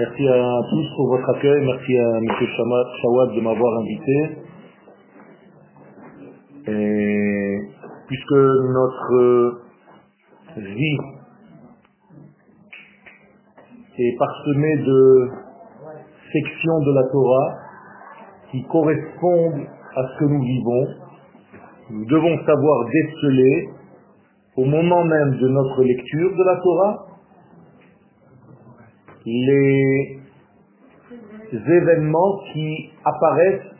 Merci à tous pour votre accueil. Merci à M. Shawad de m'avoir invité. Et puisque notre vie est parsemée de sections de la Torah qui correspondent à ce que nous vivons, nous devons savoir déceler au moment même de notre lecture de la Torah les événements qui apparaissent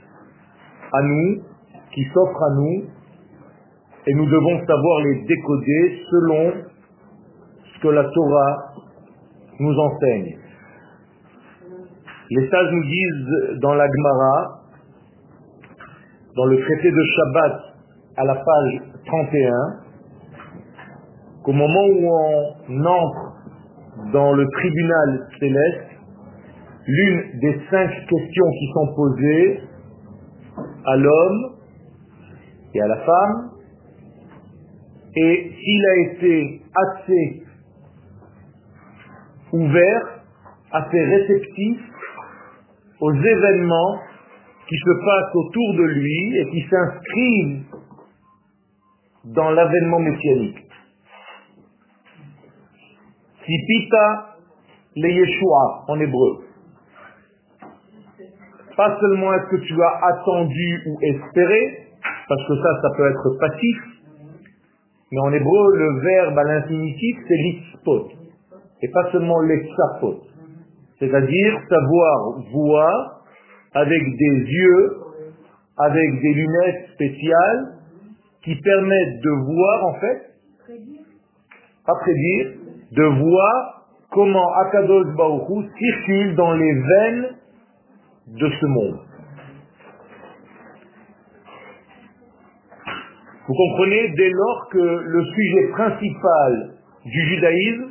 à nous, qui s'offrent à nous, et nous devons savoir les décoder selon ce que la Torah nous enseigne. Les sages nous disent dans la Gemara, dans le traité de Shabbat à la page 31, qu'au moment où on entre dans le tribunal céleste, l'une des cinq questions qui sont posées à l'homme et à la femme, et s'il a été assez ouvert, assez réceptif aux événements qui se passent autour de lui et qui s'inscrivent dans l'avènement messianique. Sipita le Yeshua en hébreu. Pas seulement est-ce que tu as attendu ou espéré, parce que ça, ça peut être passif, mais en hébreu, le verbe à l'infinitif, c'est l'ispot, et pas seulement l'exapot. C'est-à-dire savoir voir avec des yeux, avec des lunettes spéciales, qui permettent de voir, en fait, pas prédire, de voir comment Akadosh Baruch circule dans les veines de ce monde. Vous comprenez dès lors que le sujet principal du judaïsme,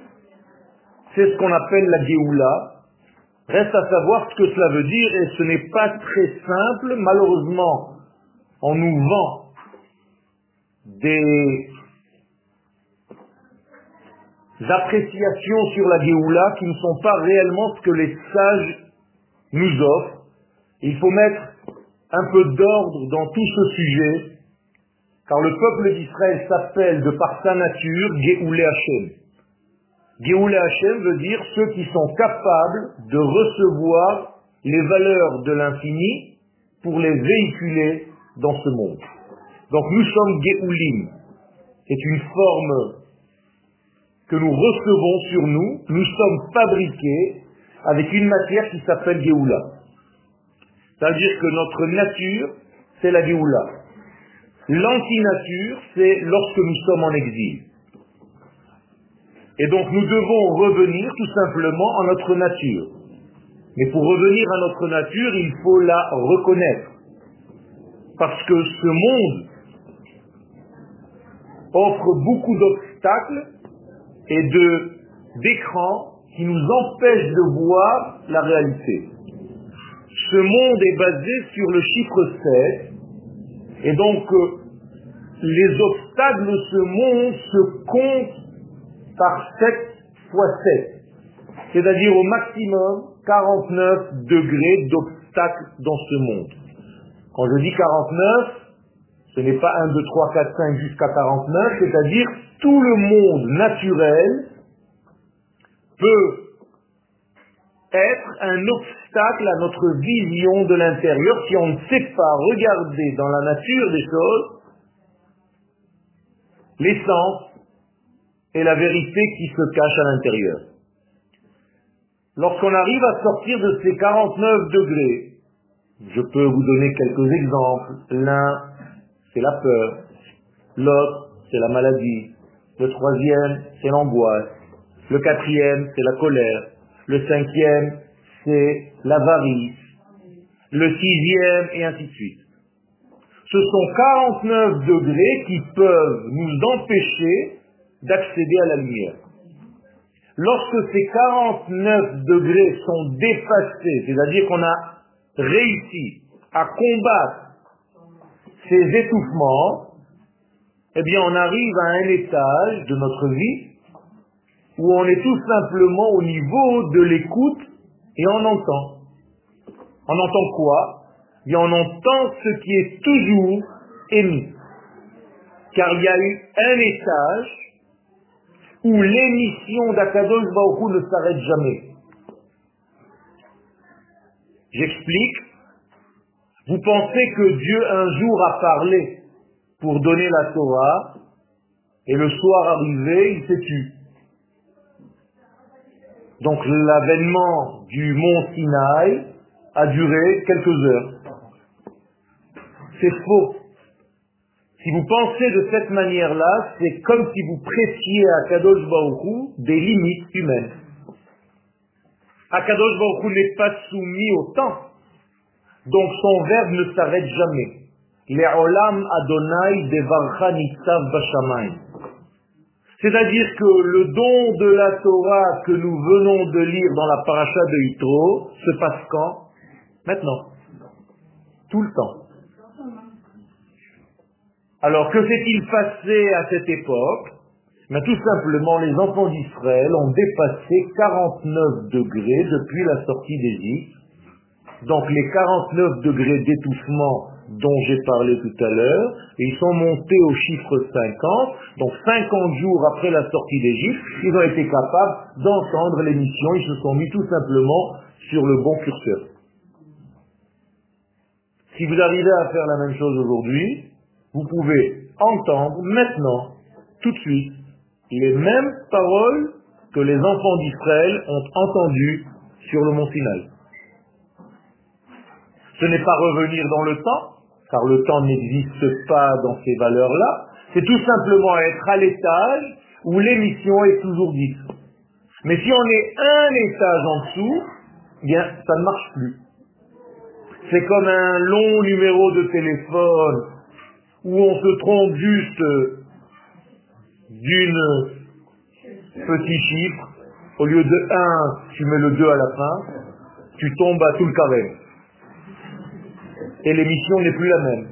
c'est ce qu'on appelle la Géoula. Reste à savoir ce que cela veut dire et ce n'est pas très simple. Malheureusement, on nous vend des appréciations sur la Géoula qui ne sont pas réellement ce que les sages nous offrent. Il faut mettre un peu d'ordre dans tout ce sujet, car le peuple d'Israël s'appelle de par sa nature Géoulé Hachem. Géoulé Hachem veut dire ceux qui sont capables de recevoir les valeurs de l'infini pour les véhiculer dans ce monde. Donc nous sommes Géoulim. C'est une forme que nous recevons sur nous. Nous sommes fabriqués avec une matière qui s'appelle Géoula. C'est-à-dire que notre nature, c'est la Géoula. L'antinature, c'est lorsque nous sommes en exil. Et donc nous devons revenir tout simplement en notre nature. Mais pour revenir à notre nature, il faut la reconnaître. Parce que ce monde offre beaucoup d'obstacles et de d'écrans qui nous empêchent de voir la réalité. Ce monde est basé sur le chiffre 7 et donc euh, les obstacles de ce monde se comptent par 7 fois 7, c'est-à-dire au maximum 49 degrés d'obstacles dans ce monde. Quand je dis 49, ce n'est pas 1, 2, 3, 4, 5 jusqu'à 49, c'est-à-dire tout le monde naturel peut être un obstacle à notre vision de l'intérieur si on ne sait pas regarder dans la nature des choses l'essence et la vérité qui se cache à l'intérieur. Lorsqu'on arrive à sortir de ces 49 degrés, je peux vous donner quelques exemples. L'un, c'est la peur. L'autre, c'est la maladie. Le troisième, c'est l'angoisse. Le quatrième, c'est la colère. Le cinquième, c'est l'avarice. Le sixième, et ainsi de suite. Ce sont 49 degrés qui peuvent nous empêcher d'accéder à la lumière. Lorsque ces 49 degrés sont dépassés, c'est-à-dire qu'on a réussi à combattre ces étouffements, eh bien on arrive à un étage de notre vie où on est tout simplement au niveau de l'écoute et on entend. On entend quoi? Et on entend ce qui est toujours émis. Car il y a eu un étage où l'émission d'Akadosh Baruch ne s'arrête jamais. J'explique. Vous pensez que Dieu un jour a parlé pour donner la Torah, et le soir arrivé, il s'est tué. Donc l'avènement du mont Sinaï a duré quelques heures. C'est faux. Si vous pensez de cette manière-là, c'est comme si vous prêtiez à Kadosh Baruch des limites humaines. Akadosh Baruch n'est pas soumis au temps. Donc son verbe ne s'arrête jamais. Le'olam Adonai devarcha bashamayim. C'est-à-dire que le don de la Torah que nous venons de lire dans la paracha de Yitro se passe quand? Maintenant. Tout le temps. Alors que s'est-il passé à cette époque? Mais tout simplement, les enfants d'Israël ont dépassé 49 degrés depuis la sortie d'Égypte. Donc les 49 degrés d'étouffement dont j'ai parlé tout à l'heure, et ils sont montés au chiffre 50, donc 50 jours après la sortie d'Égypte, ils ont été capables d'entendre l'émission, ils se sont mis tout simplement sur le bon curseur. Si vous arrivez à faire la même chose aujourd'hui, vous pouvez entendre maintenant, tout de suite, les mêmes paroles que les enfants d'Israël ont entendues sur le mont Sinaï. Ce n'est pas revenir dans le temps, car le temps n'existe pas dans ces valeurs-là, c'est tout simplement être à l'étage où l'émission est toujours dite. Mais si on est un étage en dessous, eh bien, ça ne marche plus. C'est comme un long numéro de téléphone où on se trompe juste d'une petit chiffre. Au lieu de 1, tu mets le 2 à la fin, tu tombes à tout le carré et l'émission n'est plus la même.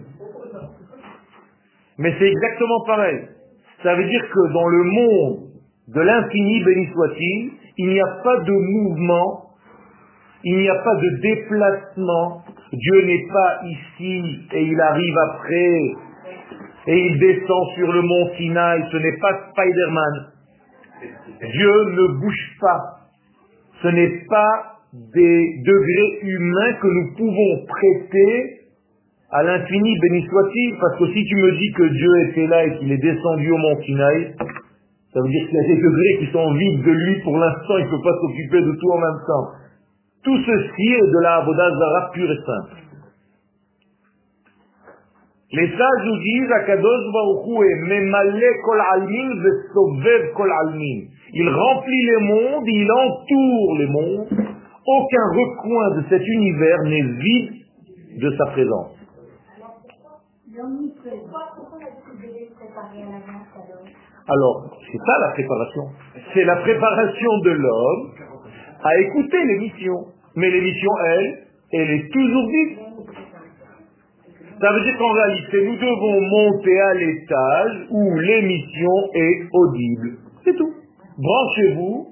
Mais c'est exactement pareil. Ça veut dire que dans le monde de l'infini, béni soit-il, il n'y a pas de mouvement, il n'y a pas de déplacement. Dieu n'est pas ici et il arrive après et il descend sur le mont Sinaï. Ce n'est pas Spider-Man. Dieu ne bouge pas. Ce n'est pas des degrés humains que nous pouvons prêter à l'infini, béni soit-il, parce que si tu me dis que Dieu était là et qu'il est descendu au mont Sinaï, ça veut dire qu'il y a des degrés qui sont vides de lui, pour l'instant il ne peut pas s'occuper de tout en même temps. Tout ceci est de la Zara pure et simple. Les sages nous disent, Akadosh kol almin kol almin. Il remplit les mondes, il entoure les mondes. Aucun recoin de cet univers n'est vide de sa présence. Alors, c'est ça la préparation. C'est la préparation de l'homme à écouter l'émission. Mais l'émission, elle, elle est toujours vide. Ça veut dire qu'en réalité, nous devons monter à l'étage où l'émission est audible. C'est tout. Branchez-vous,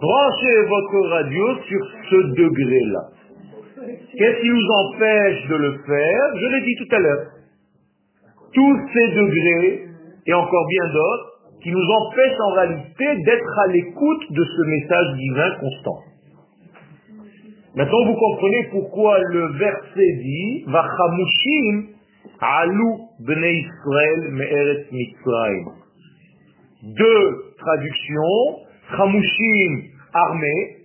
branchez votre radio sur ce degré-là. Qu'est-ce qui nous empêche de le faire? Je l'ai dit tout à l'heure tous ces degrés, et encore bien d'autres, qui nous empêchent en réalité d'être à l'écoute de ce message divin constant. Maintenant, vous comprenez pourquoi le verset dit Vachamushim alu bnei Israël me'eret Mitzrayim. Deux traductions. Chamushim, armée.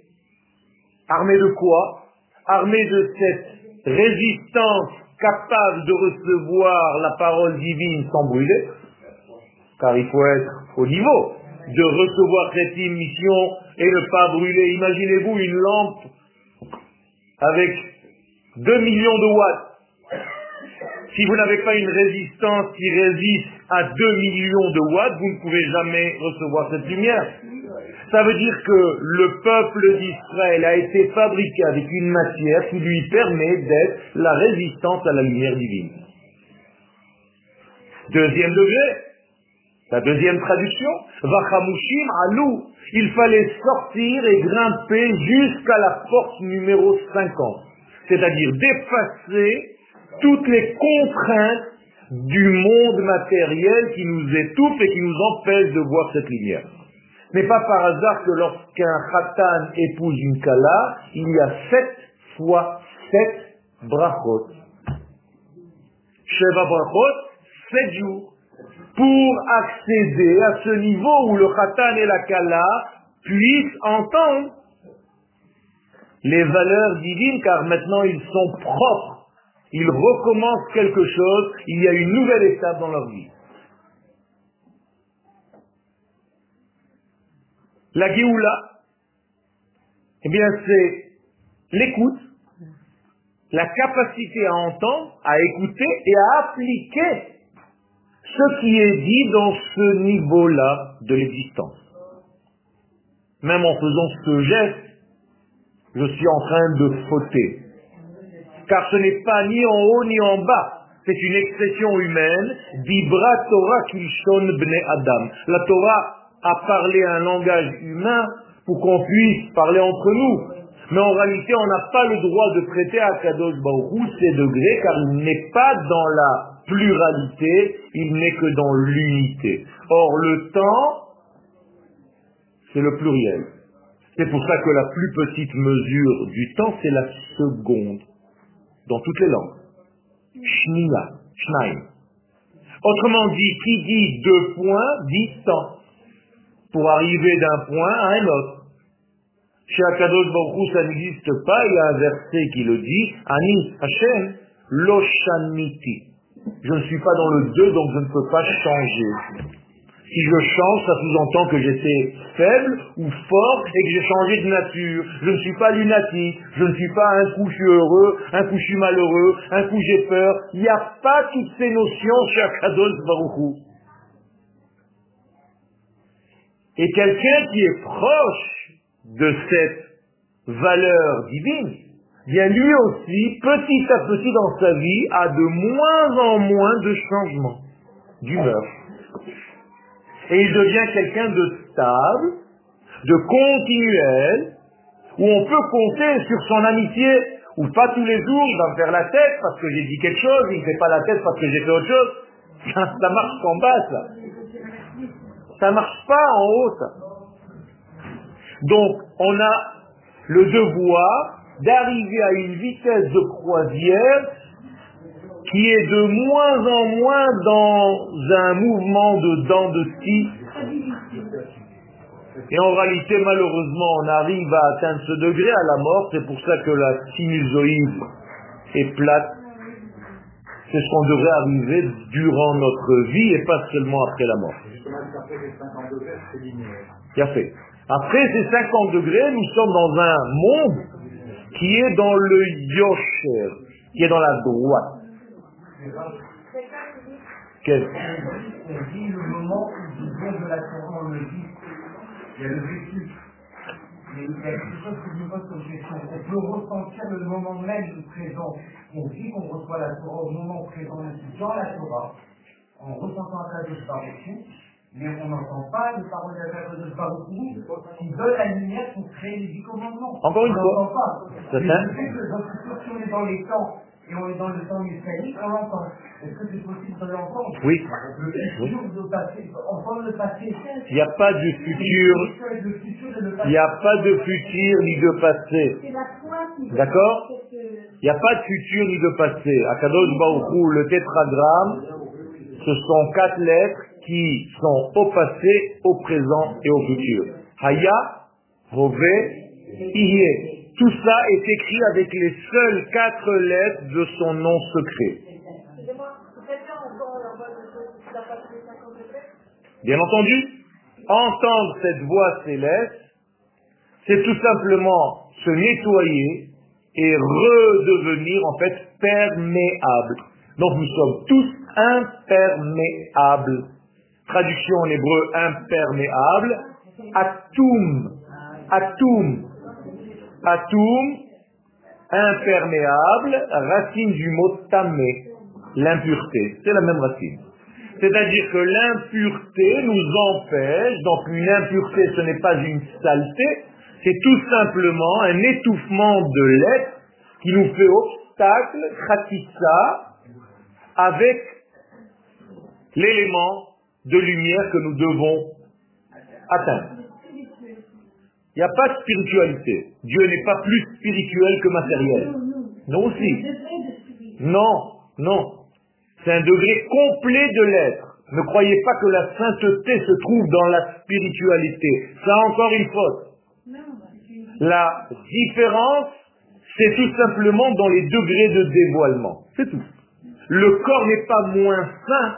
Armée de quoi? Armée de cette résistance capable de recevoir la parole divine sans brûler, car il faut être au niveau de recevoir cette émission et ne pas brûler. Imaginez-vous une lampe avec 2 millions de watts. Si vous n'avez pas une résistance qui résiste à 2 millions de watts, vous ne pouvez jamais recevoir cette lumière. Ça veut dire que le peuple d'Israël a été fabriqué avec une matière qui lui permet d'être la résistance à la lumière divine. Deuxième degré, La deuxième traduction, Vachamushim alou. Il fallait sortir et grimper jusqu'à la porte numéro 50. C'est-à-dire d'effacer toutes les contraintes du monde matériel qui nous étouffe et qui nous empêche de voir cette lumière. N'est pas par hasard que lorsqu'un khatan épouse une kala, il y a sept fois sept brachot. Sheva brachot, sept jours. Pour accéder à ce niveau où le khatan et la kala puissent entendre les valeurs divines, car maintenant ils sont propres. Ils recommencent quelque chose, il y a une nouvelle étape dans leur vie. La Géoula, eh bien c'est l'écoute, la capacité à entendre, à écouter et à appliquer ce qui est dit dans ce niveau-là de l'existence. Même en faisant ce geste, je suis en train de fauter. Car ce n'est pas ni en haut ni en bas. C'est une expression humaine. Dibra Torah kishon bne Adam. La Torah a parlé un langage humain pour qu'on puisse parler entre nous. Mais en réalité, on n'a pas le droit de prêter à Kadosh Baruch ces degrés, car il n'est pas dans la pluralité, il n'est que dans l'unité. Or, le temps, c'est le pluriel. C'est pour ça que la plus petite mesure du temps, c'est la seconde, dans toutes les langues. Shnia, shnaim. Autrement dit, qui dit deux points, dit temps. Pour arriver d'un point à un autre. Chez Akadosh Baruch ça n'existe pas, il y a un verset qui le dit, Ani Hashem, Loshaniti. Je ne suis pas dans le deux, donc je ne peux pas changer. Si je change, ça sous-entend que j'étais faible ou fort et que j'ai changé de nature. Je ne suis pas lunatique, je ne suis pas un coup je suis heureux, un coup je suis malheureux, un coup j'ai peur. Il n'y a pas toutes ces notions chez Akadosh Baruch Et quelqu'un qui est proche de cette valeur divine, bien lui aussi, petit à petit dans sa vie, a de moins en moins de changements d'humeur. Et il devient quelqu'un de stable, de continuel, où on peut compter sur son amitié, ou pas tous les jours, il va me faire la tête parce que j'ai dit quelque chose, il ne fait pas la tête parce que j'ai fait autre chose. Ça, marche qu'en bas. Ça marche pas en haut, ça. Donc, on a le devoir d'arriver à une vitesse de croisière qui est de moins en moins dans un mouvement de dents de scie. Et en réalité, malheureusement, on arrive à atteindre ce degré à la mort. C'est pour ça que la sinusoïde est plate. C'est ce qu'on devrait arriver durant notre vie et pas seulement après la mort. Après ces 50 degrés, nous sommes dans un monde qui est dans le yosher, qui est dans la droite. Quel On dit le moment où du bon de la Torah, on le dit. Il y a vécu. Mais il y a quelque chose que je me pose comme question. On peut ressentir le moment même du présent. On dit qu'on reçoit la Torah au moment présent, dans la Torah, en ressentant un Baruch mais on n'entend pas les paroles de la de Baruch qui veulent la lumière pour créer les dix commandements. Encore une on fois. n'entend pas. Si on est dans les temps et on est dans le temps messianique, on l'entend. Est-ce que c'est possible de l'entendre? Oui. Le futur, le passé, entendre le passé. Il n'y a pas de futur, il n'y a pas de futur ni de passé. C'est la foi qui D'accord? Il n'y a pas de futur ni de passé. À Kadosh le tétragramme, ce sont quatre lettres qui sont au passé, au présent et au futur. Haya, Hove, Iye. Tout ça est écrit avec les seules quatre lettres de son nom secret. Excusez-moi, vous faites bien encore la voix de ceux qui n'a pas fait 50 degrés Bien entendu, entendre cette voix céleste, c'est tout simplement se nettoyer et redevenir en fait perméable. Donc nous sommes tous imperméables. Traduction en hébreu imperméable, atum, atum, atum, imperméable, racine du mot tamé, l'impureté, c'est la même racine. C'est-à-dire que l'impureté nous empêche, donc une impureté ce n'est pas une saleté, c'est tout simplement un étouffement de l'être qui nous fait obstacle, khatissa, avec l'élément de lumière que nous devons atteindre. Il n'y a pas de spiritualité. Dieu n'est pas plus spirituel que matériel. Non aussi. Non, non. C'est un degré complet de l'être. Ne croyez pas que la sainteté se trouve dans la spiritualité. Ça encore une faute. La différence, c'est tout simplement dans les degrés de dévoilement. C'est tout. Le corps n'est pas moins saint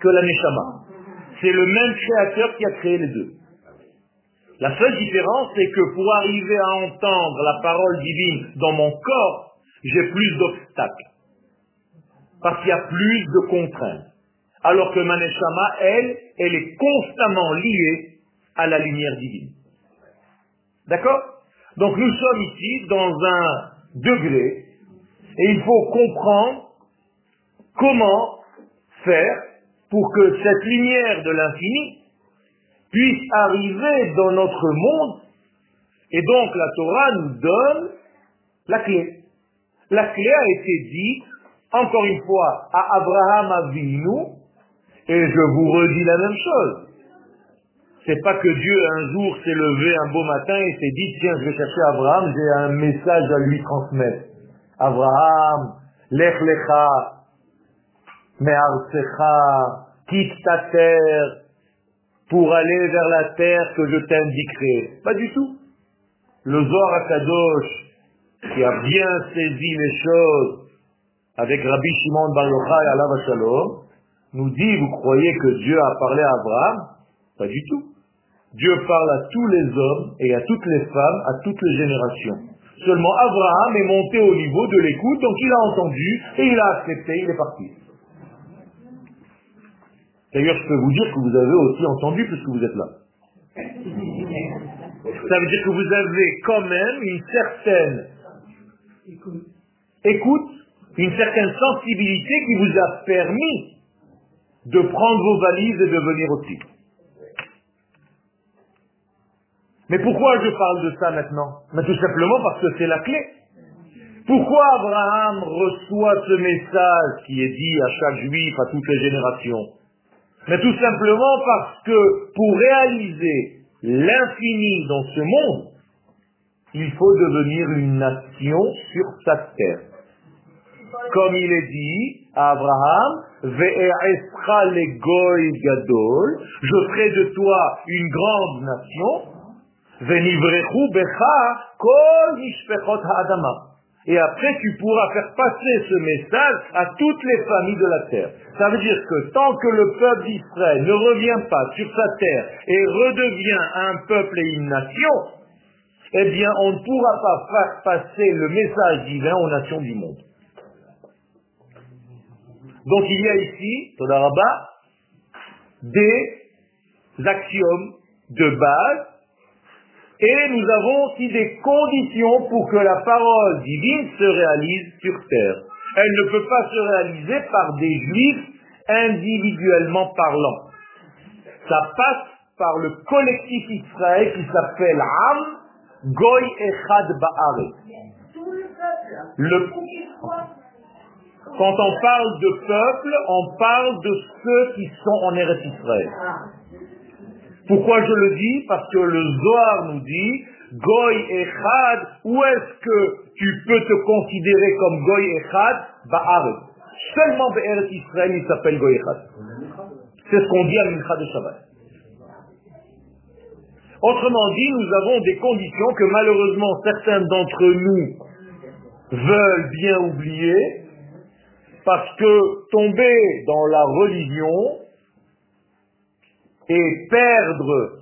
que la neshama. C'est le même créateur qui a créé les deux. La seule différence, c'est que pour arriver à entendre la parole divine dans mon corps, j'ai plus d'obstacles. Parce qu'il y a plus de contraintes. Alors que Maneshama, elle, elle est constamment liée à la lumière divine. D'accord? Donc nous sommes ici dans un degré et il faut comprendre comment faire pour que cette lumière de l'infini puisse arriver dans notre monde. Et donc la Torah nous donne la clé. La clé a été dite, encore une fois, à Abraham Avinu, et je vous redis la même chose. C'est pas que Dieu un jour s'est levé un beau matin et s'est dit, tiens, je vais chercher Abraham, j'ai un message à lui transmettre. Abraham, lech lecha, me'arsecha, quitte ta terre pour aller vers la terre que je t'indiquerai. Pas du tout. Le Zohar Akadosh, qui a bien saisi les choses avec Rabbi Shimon Bar Yochai Allah Shalom, nous dit, vous croyez que Dieu a parlé à Abraham? Pas du tout. Dieu parle à tous les hommes et à toutes les femmes, à toutes les générations. Seulement Abraham est monté au niveau de l'écoute, donc il a entendu et il a accepté, il est parti. D'ailleurs, je peux vous dire que vous avez aussi entendu puisque vous êtes là. Ça veut dire que vous avez quand même une certaine écoute, une certaine sensibilité qui vous a permis de prendre vos valises et de venir aussi. Mais pourquoi je parle de ça maintenant? Tout simplement parce que c'est la clé. Pourquoi Abraham reçoit ce message qui est dit à chaque juif, à toutes les générations? Mais tout simplement parce que pour réaliser l'infini dans ce monde, il faut devenir une nation sur sa terre. Comme il est dit à Abraham, je ferai de toi une grande nation, et après, tu pourras faire passer ce message à toutes les familles de la terre. Ça veut dire que tant que le peuple d'Israël ne revient pas sur sa terre et redevient un peuple et une nation, eh bien, on ne pourra pas faire passer le message divin aux nations du monde. Donc il y a ici, Todaraba, des axiomes de base et nous avons aussi des conditions pour que la parole divine se réalise sur terre. Elle ne peut pas se réaliser par des juifs individuellement parlant. Ça passe par le collectif Israël qui s'appelle Am Goy Echad Ba'are. Le... Quand on parle de peuple, on parle de ceux qui sont en Eretz Israël. Pourquoi je le dis? Parce que le Zohar nous dit Goy Echad, où est-ce que tu peux te considérer comme Goy Echad? Ba'aret. Seulement Be'eret Israël, il s'appelle Goy Echad. C'est ce qu'on dit à Mincha de Shabbat. Autrement dit, nous avons des conditions que malheureusement certains d'entre nous veulent bien oublier, parce que tomber dans la religion, et perdre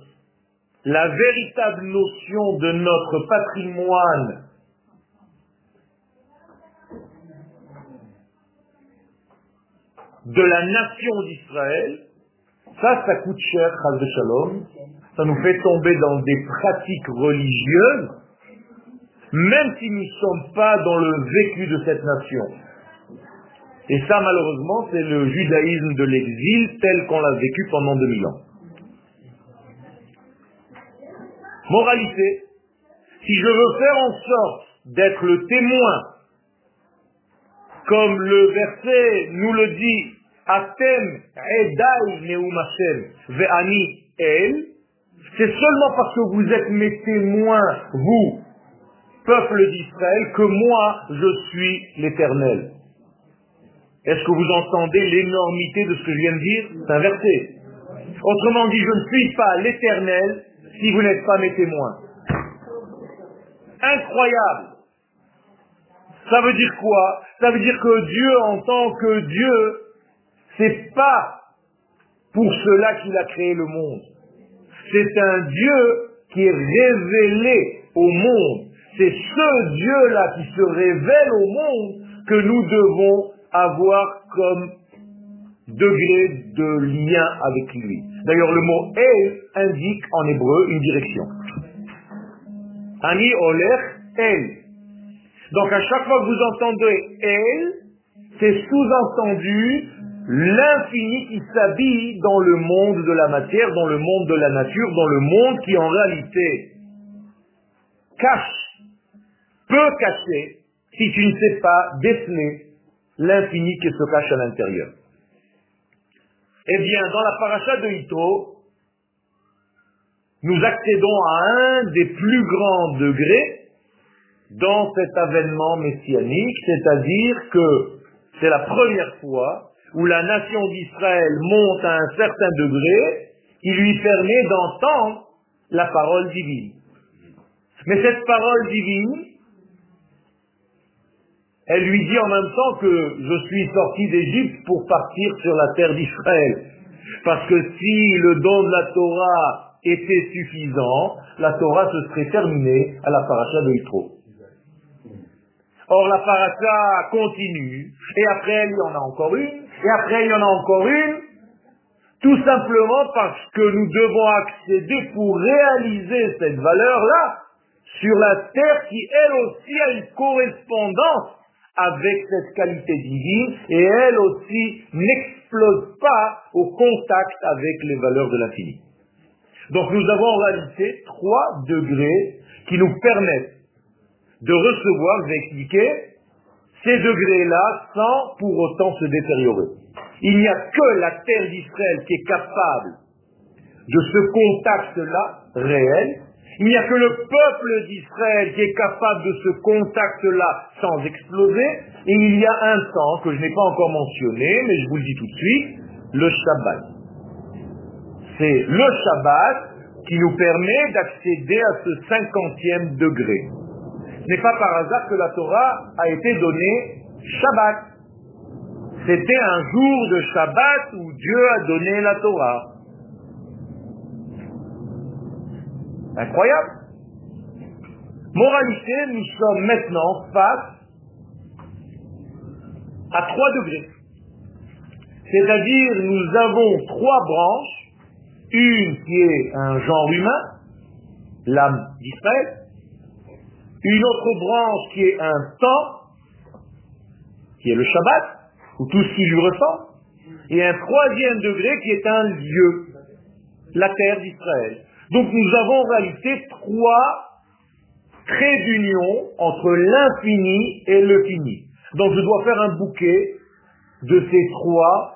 la véritable notion de notre patrimoine de la nation d'Israël, ça, ça coûte cher, de Shalom. Ça nous fait tomber dans des pratiques religieuses, même si nous ne sommes pas dans le vécu de cette nation. Et ça, malheureusement, c'est le judaïsme de l'exil tel qu'on l'a vécu pendant 2000 ans. Moralité, si je veux faire en sorte d'être le témoin, comme le verset nous le dit, Atem ve'ani el, c'est seulement parce que vous êtes mes témoins, vous, peuple d'Israël, que moi, je suis l'éternel. Est-ce que vous entendez l'énormité de ce que je viens de dire? C'est inversé. Autrement dit, je ne suis pas l'éternel si vous n'êtes pas mes témoins. Incroyable. Ça veut dire quoi? Ça veut dire que Dieu, en tant que Dieu, c'est pas pour cela qu'il a créé le monde. C'est un Dieu qui est révélé au monde. C'est ce Dieu-là qui se révèle au monde que nous devons avoir comme degré de lien avec lui. D'ailleurs, le mot El indique en hébreu une direction. Ani Olech El. Donc à chaque fois que vous entendez El, c'est sous-entendu l'infini qui s'habille dans le monde de la matière, dans le monde de la nature, dans le monde qui en réalité cache, peut cacher, si tu ne sais pas déceler l'infini qui se cache à l'intérieur. Eh bien, dans la paracha de Hito, nous accédons à un des plus grands degrés dans cet avènement messianique, c'est-à-dire que c'est la première fois où la nation d'Israël monte à un certain degré qui lui permet d'entendre la parole divine. Mais cette parole divine, elle lui dit en même temps que je suis sorti d'Égypte pour partir sur la terre d'Israël. Parce que si le don de la Torah était suffisant, la Torah se serait terminée à la paracha de Yitro. Or la paracha continue, et après elle, il y en a encore une, et après il y en a encore une, tout simplement parce que nous devons accéder pour réaliser cette valeur-là sur la terre qui elle aussi a une correspondance avec cette qualité divine et elle aussi n'explose pas au contact avec les valeurs de l'infini. Donc nous avons en réalité trois degrés qui nous permettent de recevoir, je vais expliquer, ces degrés-là sans pour autant se détériorer. Il n'y a que la terre d'Israël qui est capable de ce contact-là réel. Il n'y a que le peuple d'Israël qui est capable de ce contact-là sans exploser. Et il y a un temps que je n'ai pas encore mentionné, mais je vous le dis tout de suite, le Shabbat. C'est le Shabbat qui nous permet d'accéder à ce cinquantième degré. Ce n'est pas par hasard que la Torah a été donnée Shabbat. C'était un jour de Shabbat où Dieu a donné la Torah. Incroyable. Moralité, nous sommes maintenant face à trois degrés. C'est-à-dire, nous avons trois branches une qui est un genre humain, l'âme d'Israël, une autre branche qui est un temps, qui est le Shabbat, ou tout ce qui lui ressemble, et un troisième degré qui est un lieu, la terre d'Israël. Donc nous avons en réalité trois traits d'union entre l'infini et le fini. Donc je dois faire un bouquet de ces trois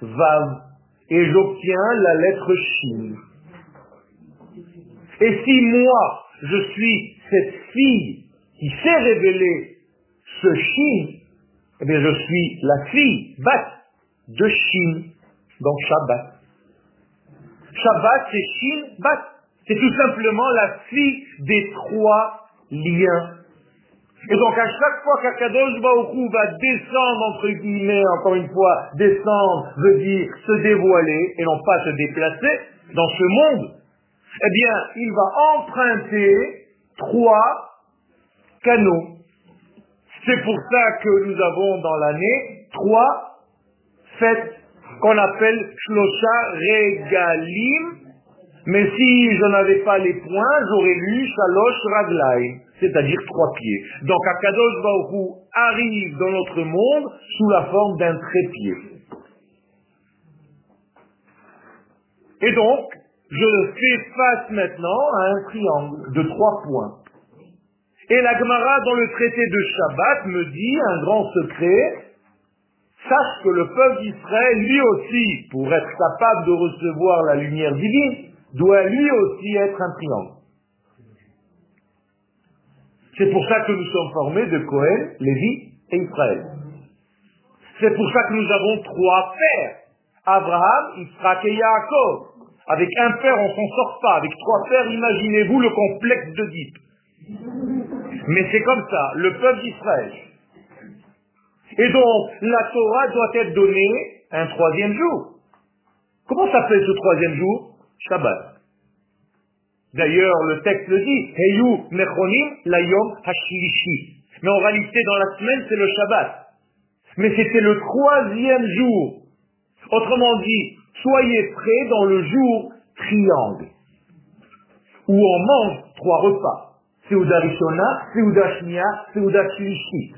vaves et j'obtiens la lettre Shin. Et si moi, je suis cette fille qui sait révéler ce Shin, eh bien je suis la fille, Bat, de Shin, dans Shabbat. Shabbat, c'est Shin, Bat. C'est tout simplement la fille des trois liens et donc à chaque fois qu'Akadosh Baruchou va descendre, entre guillemets, encore une fois, descendre veut dire se dévoiler et non pas se déplacer dans ce monde, eh bien, il va emprunter trois canaux. C'est pour ça que nous avons dans l'année trois fêtes qu'on appelle Shlosha Regalim Mais si je n'avais pas les poings, j'aurais lu Shalosh Raglaim, c'est-à-dire trois pieds. Donc Akadosh Baruch arrive dans notre monde sous la forme d'un trépied. Et donc, je fais face maintenant à un triangle de trois points. Et la Gemara dans le traité de Shabbat me dit un grand secret, sache que le peuple d'Israël, lui aussi, pour être capable de recevoir la lumière divine, doit lui aussi être un triangle. C'est pour ça que nous sommes formés de Cohen, Lévi et Israël. C'est pour ça que nous avons trois pères. Abraham, Israël et Yaakov. Avec un père, on s'en sort pas. Avec trois pères, imaginez-vous le complexe de d'Oedipe. Mais c'est comme ça, le peuple d'Israël. Et donc, la Torah doit être donnée un troisième jour. Comment s'appelle ce troisième jour? Shabbat. D'ailleurs, le texte le dit, Heyu Mechonim Layom Hashilishi. Mais en réalité, dans la semaine, c'est le Shabbat. Mais c'était le troisième jour. Autrement dit, soyez prêts dans le jour triangle, où on mange trois repas. Seuda Rishona, Seuda Shnia, Seuda Shilishi.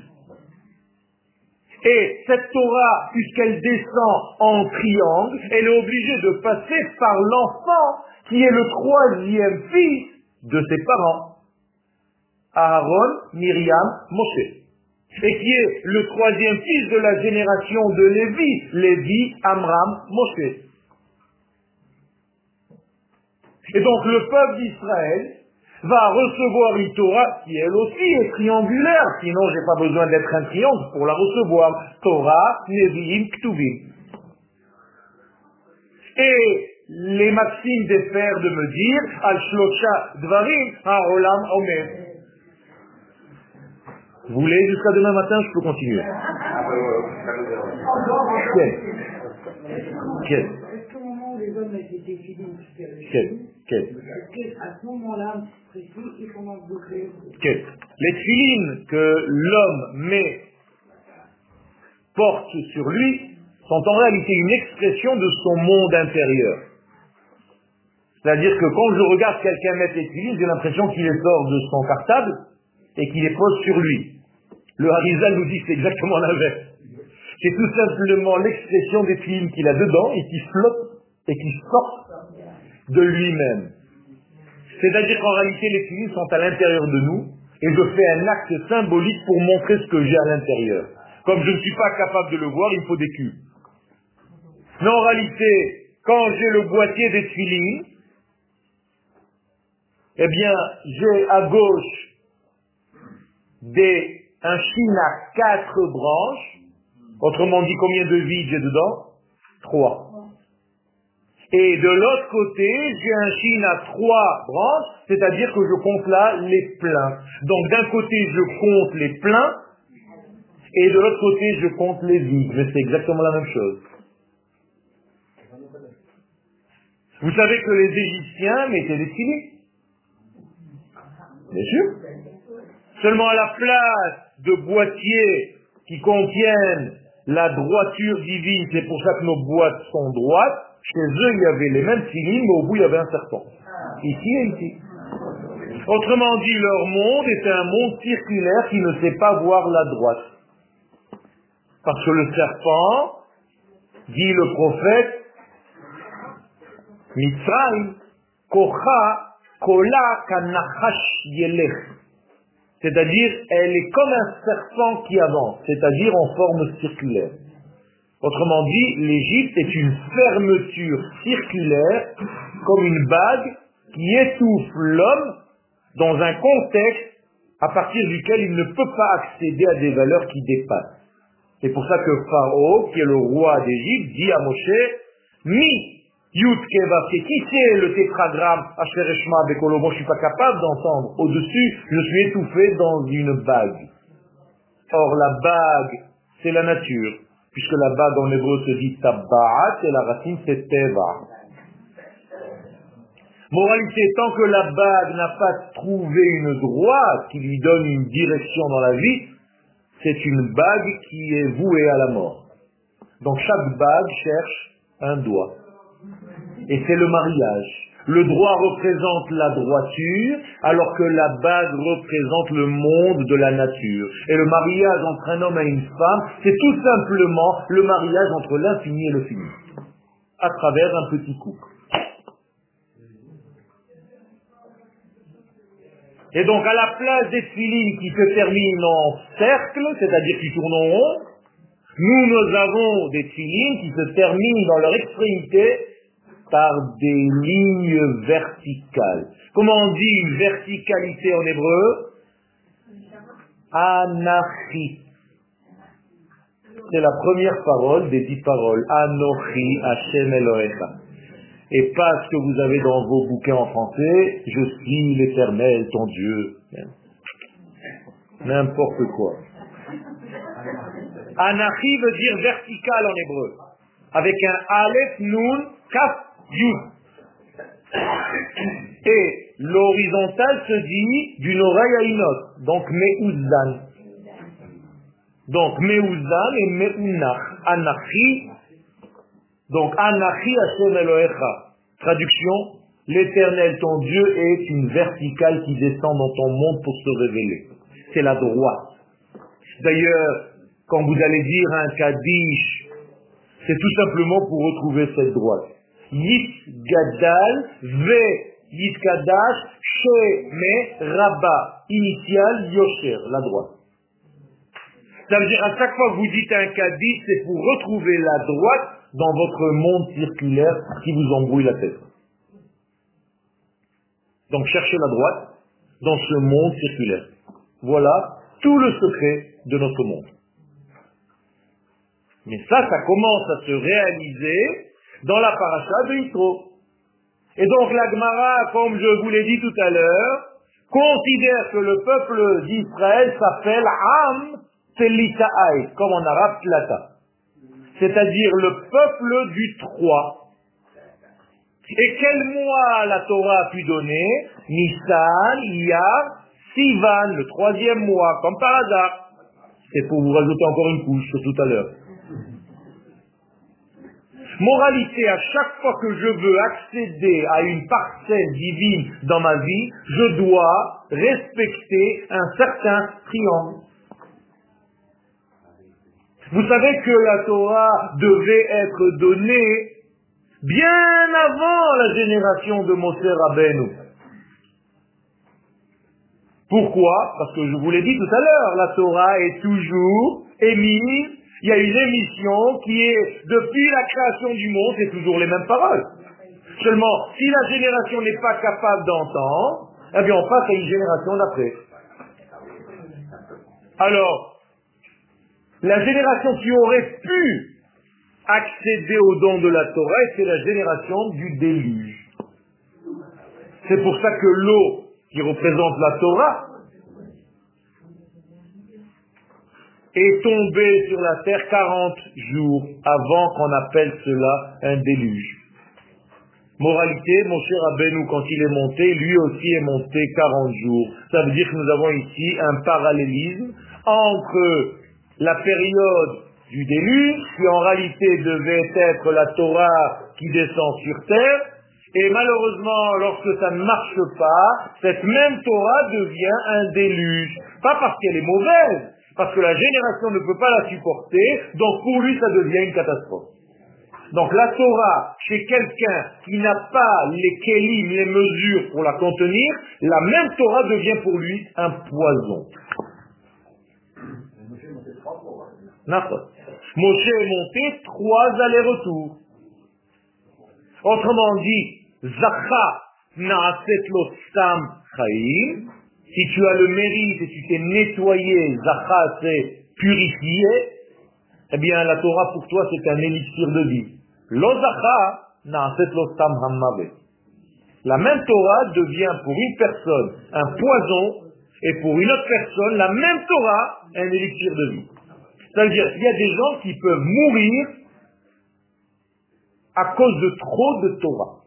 Et cette Torah, puisqu'elle descend en triangle, elle est obligée de passer par l'enfant qui est le troisième fils de ses parents. Aaron, Myriam, Moshe. Et qui est le troisième fils de la génération de Lévi, Lévi, Amram, Moshe. Et donc le peuple d'Israël va recevoir une Torah qui elle aussi est triangulaire, sinon j'ai pas besoin d'être un triangle pour la recevoir. Torah, Nevi'im, Ktuvim. Et les maximes des pères de me dire, al shlosha dvarim, olam omer. Vous voulez jusqu'à demain matin, je peux continuer. Quel? Quel? Quel? Quel? qu'à ce moment-là, Les tfilines que l'homme met, porte sur lui, sont en réalité une expression de son monde intérieur. C'est-à-dire que quand je regarde quelqu'un mettre les tfilines, j'ai l'impression qu'il les sort de son cartable et qu'il les pose sur lui. Le Harizal nous dit que c'est exactement l'inverse. C'est tout simplement l'expression des films qu'il a dedans et qui flotte et qui sort de lui-même. C'est-à-dire qu'en réalité, les films sont à l'intérieur de nous et je fais un acte symbolique pour montrer ce que j'ai à l'intérieur. Comme je ne suis pas capable de le voir, il me faut des cubes. Mais en réalité, quand j'ai le boîtier des filines, eh bien, j'ai à gauche un chine à quatre branches. Autrement dit, combien de vides j'ai dedans? Trois. Et de l'autre côté, j'ai un chine à trois branches, c'est-à-dire que je compte là les pleins. Donc d'un côté, je compte les pleins, et de l'autre côté, je compte les vides. Mais c'est exactement la même chose. Vous savez que les Égyptiens mettaient des Bien sûr. Seulement à la place de boîtiers qui contiennent la droiture divine, c'est pour ça que nos boîtes sont droites, chez eux il y avait les mêmes filines, mais au bout il y avait un serpent. Ici et ici. Autrement dit, leur monde est un monde circulaire qui ne sait pas voir la droite. Parce que le serpent, dit le prophète, Mitzrayim, Kocha, Kola, Kanachash, Yelech. C'est-à-dire, elle est comme un serpent qui avance, c'est-à-dire en forme circulaire. Autrement dit, l'Égypte est une fermeture circulaire, comme une bague qui étouffe l'homme dans un contexte à partir duquel il ne peut pas accéder à des valeurs qui dépassent. C'est pour ça que Pharaon, qui est le roi d'Égypte, dit à Moshe, Mi Yud qui c'est le tétragramme Ashereshma Bekolo? Moi, je suis pas capable d'entendre. Au-dessus, je suis étouffé dans une bague. Or, la bague, c'est la nature. Puisque la bague en hébreu se dit Tabbaat et la racine c'est Teva. Moralité, tant que la bague n'a pas trouvé une droite qui lui donne une direction dans la vie, c'est une bague qui est vouée à la mort. Donc chaque bague cherche un doigt. Et c'est le mariage. Le droit représente la droiture, alors que la bague représente le monde de la nature. Et le mariage entre un homme et une femme, c'est tout simplement le mariage entre l'infini et le fini, à travers un petit couple. Et donc, à la place des filines qui se terminent en cercle, c'est-à-dire qui tournent en rond, nous, nous avons des filines qui se terminent dans leur extrémité par des lignes verticales. Comment on dit une verticalité en hébreu? Anachi. C'est la première parole des dix paroles. Anochi Hashem Elohecha. Et pas ce que vous avez dans vos bouquins en français, je suis l'éternel, ton Dieu. N'importe quoi. Anachi veut dire vertical en hébreu. Avec un Aleph, Nun, Kaf, Et l'horizontal se dit d'une oreille à une autre. Donc Me'uzan. Donc Me'uzan et Me'unach. Anachi. Donc Anachi Hashem Elohecha. Traduction. L'éternel ton Dieu est une verticale qui descend dans ton monde pour se révéler. C'est la droite. D'ailleurs, quand vous allez dire un Kaddish, c'est tout simplement pour retrouver cette droite. Yit Gadal, Ve Yit Kadash, She Me Rabba, initial Yosher, la droite. Ça veut dire à chaque fois que vous dites un Kaddish, c'est pour retrouver la droite dans votre monde circulaire qui vous embrouille la tête. Donc cherchez la droite dans ce monde circulaire. Voilà tout le secret de notre monde. Mais ça, ça commence à se réaliser dans la paracha de Yitro. Et donc la Gemara, comme je vous l'ai dit tout à l'heure, considère que le peuple d'Israël s'appelle Am Telitaï, comme en arabe Tlata. C'est-à-dire le peuple du 3. Et quel mois la Torah a pu donner? Nissan, Iyar, Sivan, le troisième mois, comme par hasard. C'est pour vous rajouter encore une couche tout à l'heure. Moralité, à chaque fois que je veux accéder à une parcelle divine dans ma vie, je dois respecter un certain triangle. Vous savez que la Torah devait être donnée bien avant la génération de Moshe Rabbeinu. Pourquoi? Parce que je vous l'ai dit tout à l'heure, la Torah est toujours émise il y a une émission qui est, depuis la création du monde, c'est toujours les mêmes paroles. Seulement, si la génération n'est pas capable d'entendre, eh bien on passe à une génération d'après. Alors, la génération qui aurait pu accéder au don de la Torah, c'est la génération du déluge. C'est pour ça que l'eau qui représente la Torah est tombé sur la terre 40 jours avant qu'on appelle cela un déluge. Moralité, mon cher Abenou, quand il est monté, lui aussi est monté 40 jours. Ça veut dire que nous avons ici un parallélisme entre la période du déluge, qui en réalité devait être la Torah qui descend sur terre, et malheureusement, lorsque ça ne marche pas, cette même Torah devient un déluge. Pas parce qu'elle est mauvaise, parce que la génération ne peut pas la supporter, donc pour lui ça devient une catastrophe. Donc la Torah, chez quelqu'un qui n'a pas les kélim, les mesures pour la contenir, la même Torah devient pour lui un poison. Moshe est monté trois allers-retours. Autrement dit, Zacha na'aset lo stam chaim, si tu as le mérite et tu t'es nettoyé, Zacha c'est purifié, eh bien la Torah pour toi c'est un élixir de vie. Lo Zacha na'aset lo stam hammave. La même Torah devient pour une personne un poison et pour une autre personne la même Torah un élixir de vie. C'est-à-dire qu'il y a des gens qui peuvent mourir à cause de trop de Torah.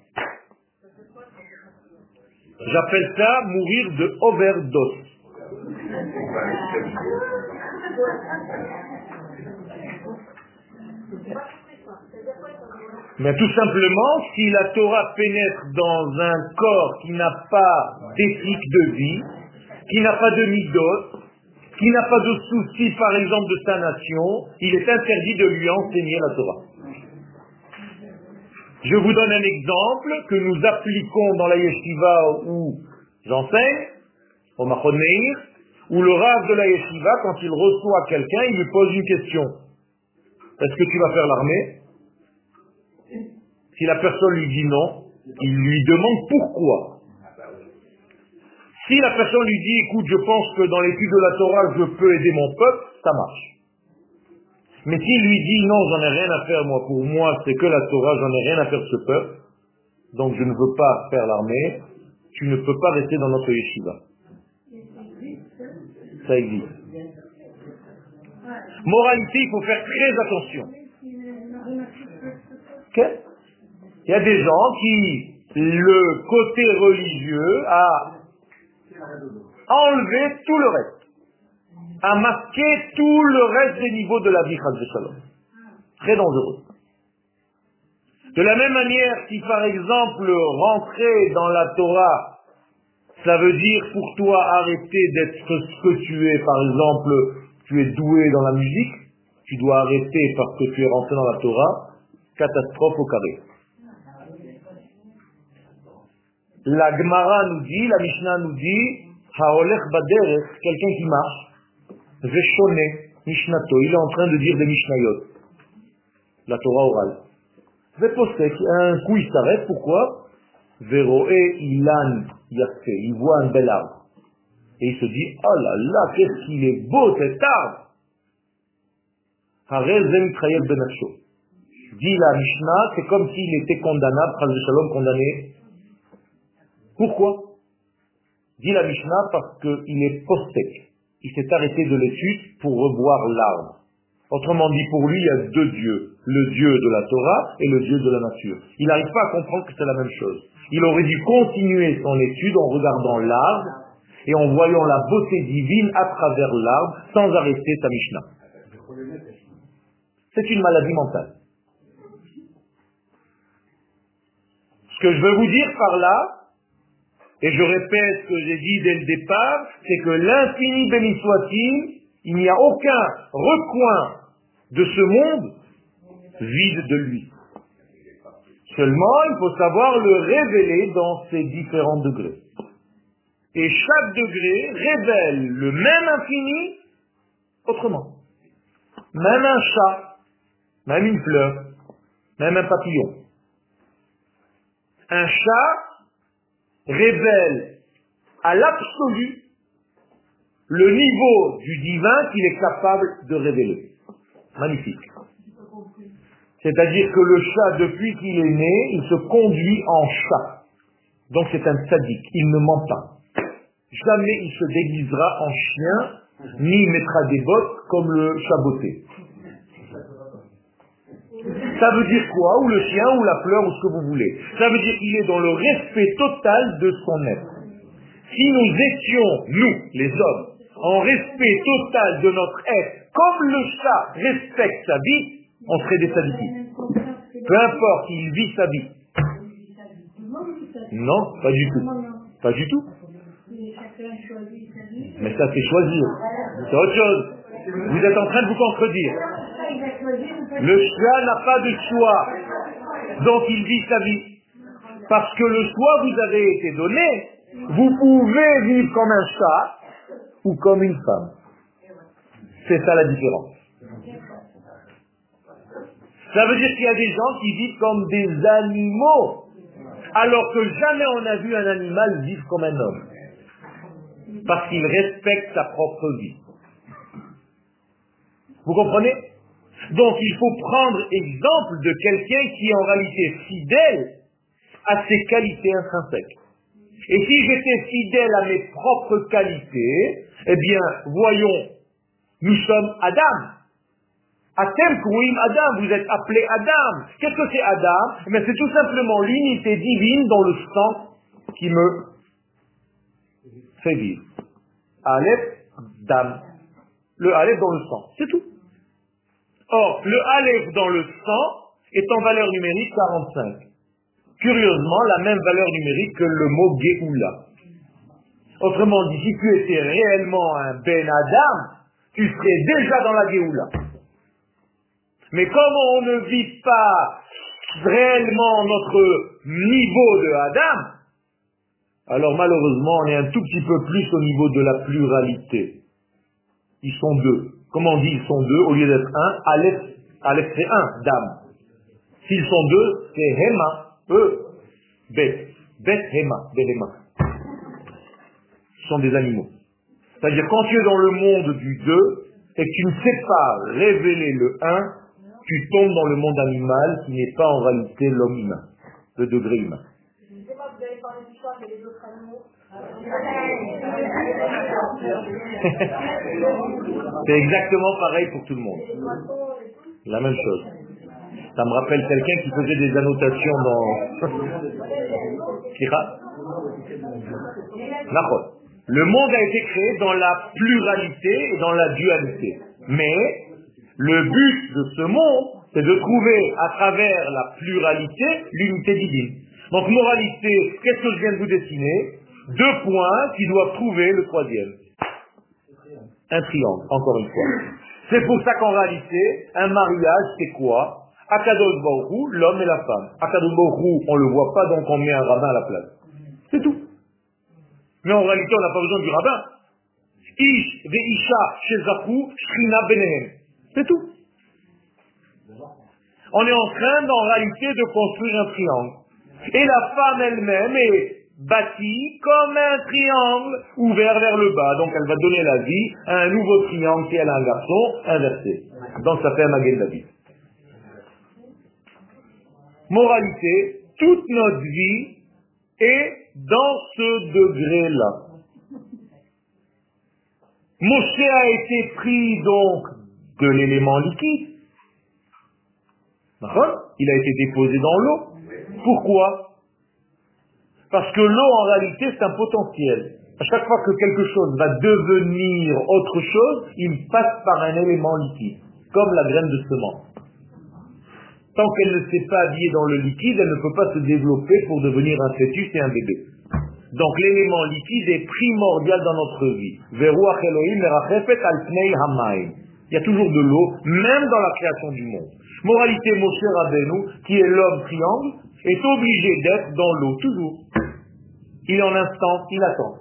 J'appelle ça mourir de overdose. Mais tout simplement, si la Torah pénètre dans un corps qui n'a pas d'éthique de vie, qui n'a pas de midot, qui n'a pas de souci, par exemple, de sa nation, il est interdit de lui enseigner la Torah. Je vous donne un exemple que nous appliquons dans la yeshiva où j'enseigne, au Mahon où le rave de la yeshiva, quand il reçoit quelqu'un, il lui pose une question. Est-ce que tu vas faire l'armée? Si la personne lui dit non, il lui demande pourquoi. Si la personne lui dit, écoute, je pense que dans l'étude de la Torah, je peux aider mon peuple, ça marche. Mais s'il lui dit, non, j'en ai rien à faire, moi, pour moi, c'est que la Torah, j'en ai rien à faire de ce peuple, donc je ne veux pas faire l'armée, tu ne peux pas rester dans notre yeshiva. Ça existe. Moralité, il faut faire très attention. Il y a des gens qui, le côté religieux a enlevé tout le reste, a masqué tout le reste des niveaux de la vie, Shalom. Très dangereux. De la même manière, si par exemple rentrer dans la Torah, ça veut dire pour toi arrêter d'être ce que tu es, par exemple, tu es doué dans la musique, tu dois arrêter parce que tu es rentré dans la Torah, catastrophe au carré. La Gemara nous dit, la Mishnah nous dit, Haolech Baderech, quelqu'un qui marche, Veshone, Mishnato, il est en train de dire des Mishnayot, la Torah orale. Veposek, un coup il s'arrête, pourquoi? Veroe Ilan Yafe, il voit un bel arbre. Et il se dit, oh là là, qu'est-ce qu'il est beau cet arbre Benacho. Dit la Mishnah, c'est comme s'il était condamnable, Shalom condamné pourquoi? Dit la Mishnah parce qu'il est postek. Il s'est arrêté de l'étude pour revoir l'arbre. Autrement dit, pour lui, il y a deux dieux. Le dieu de la Torah et le dieu de la nature. Il n'arrive pas à comprendre que c'est la même chose. Il aurait dû continuer son étude en regardant l'arbre et en voyant la beauté divine à travers l'arbre sans arrêter sa Mishnah. C'est une maladie mentale. Ce que je veux vous dire par là, et je répète ce que j'ai dit dès le départ, c'est que l'infini béni soit-il, il n'y a aucun recoin de ce monde vide de lui. Seulement, il faut savoir le révéler dans ses différents degrés. Et chaque degré révèle le même infini autrement. Même un chat, même une fleur, même un papillon. Un chat révèle à l'absolu le niveau du divin qu'il est capable de révéler. Magnifique. C'est-à-dire que le chat, depuis qu'il est né, il se conduit en chat. Donc c'est un sadique, il ne ment pas. Jamais il se déguisera en chien, ni mettra des bottes comme le chaboté. Ça veut dire quoi? Ou le chien, ou la fleur, ou ce que vous voulez. Ça veut dire qu'il est dans le respect total de son être. Si nous étions, nous, les hommes, en respect total de notre être, comme le chat respecte sa vie, on serait des sadiques. Peu importe, il vit sa vie. Non, pas du tout. Pas du tout. Mais ça c'est choisir. C'est autre chose. Vous êtes en train de vous contredire. Le chat n'a pas de choix. Donc il vit sa vie. Parce que le choix vous avait été donné. Vous pouvez vivre comme un chat ou comme une femme. C'est ça la différence. Ça veut dire qu'il y a des gens qui vivent comme des animaux, alors que jamais on a vu un animal vivre comme un homme. Parce qu'il respecte sa propre vie. Vous comprenez? Donc il faut prendre exemple de quelqu'un qui est en réalité fidèle à ses qualités intrinsèques. Et si j'étais fidèle à mes propres qualités, eh bien, voyons, nous sommes Adam. Atem Kouim Adam, vous êtes appelé Adam. Qu'est-ce que c'est Adam? Eh C'est tout simplement l'unité divine dans le sang qui me fait vivre. Aleph, Dam. Le Aleph dans le sang, c'est tout. Or, le Aleph dans le sang est en valeur numérique 45. Curieusement, la même valeur numérique que le mot Géoula. Autrement dit, si tu étais réellement un Ben Adam, tu serais déjà dans la Géoula. Mais comme on ne vit pas réellement notre niveau de Adam, alors malheureusement on est un tout petit peu plus au niveau de la pluralité. Ils sont deux. Comment on dit ils sont deux au lieu d'être un Aleph, Aleph c'est un, dame. S'ils sont deux, c'est Hema, eux, Bet. Bet Hema, Behema. Ce sont des animaux. C'est-à-dire quand tu es dans le monde du deux et que tu ne sais pas révéler le un, tu tombes dans le monde animal qui n'est pas en réalité l'homme humain, le degré humain. C'est exactement pareil pour tout le monde. La même chose. Ça me rappelle quelqu'un qui faisait des annotations dans... Le monde a été créé dans la pluralité et dans la dualité. Mais le but de ce monde, c'est de trouver à travers la pluralité l'unité divine. Donc moralité, qu'est-ce que je viens de vous dessiner? Deux points qui doivent trouver le troisième. Un triangle, encore une fois. C'est pour ça qu'en réalité, un mariage, c'est quoi? Akadosh Baruchou, l'homme et la femme. Akadosh Baruchou, on ne le voit pas, donc on met un rabbin à la place. C'est tout. Mais en réalité, on n'a pas besoin du rabbin. Ish ve'isha shezaku shrina. C'est tout. On est en train, en réalité, de construire un triangle. Et la femme elle-même est bâtie comme un triangle ouvert vers le bas. Donc elle va donner la vie à un nouveau triangle si elle a un garçon inversé. Donc ça fait un Maguel David. Moralité, toute notre vie est dans ce degré-là. Moshe a été pris donc de l'élément liquide. Il a été déposé dans l'eau. Pourquoi? Parce que l'eau, en réalité, c'est un potentiel. À chaque fois que quelque chose va devenir autre chose, il passe par un élément liquide, comme la graine de semence. Tant qu'elle ne s'est pas habillée dans le liquide, elle ne peut pas se développer pour devenir un fœtus et un bébé. Donc l'élément liquide est primordial dans notre vie. Il y a toujours de l'eau, même dans la création du monde. Moralité, Moshe Rabbeinu, qui est l'homme triangle, est obligé d'être dans l'eau, toujours. Il est en instant, il attend.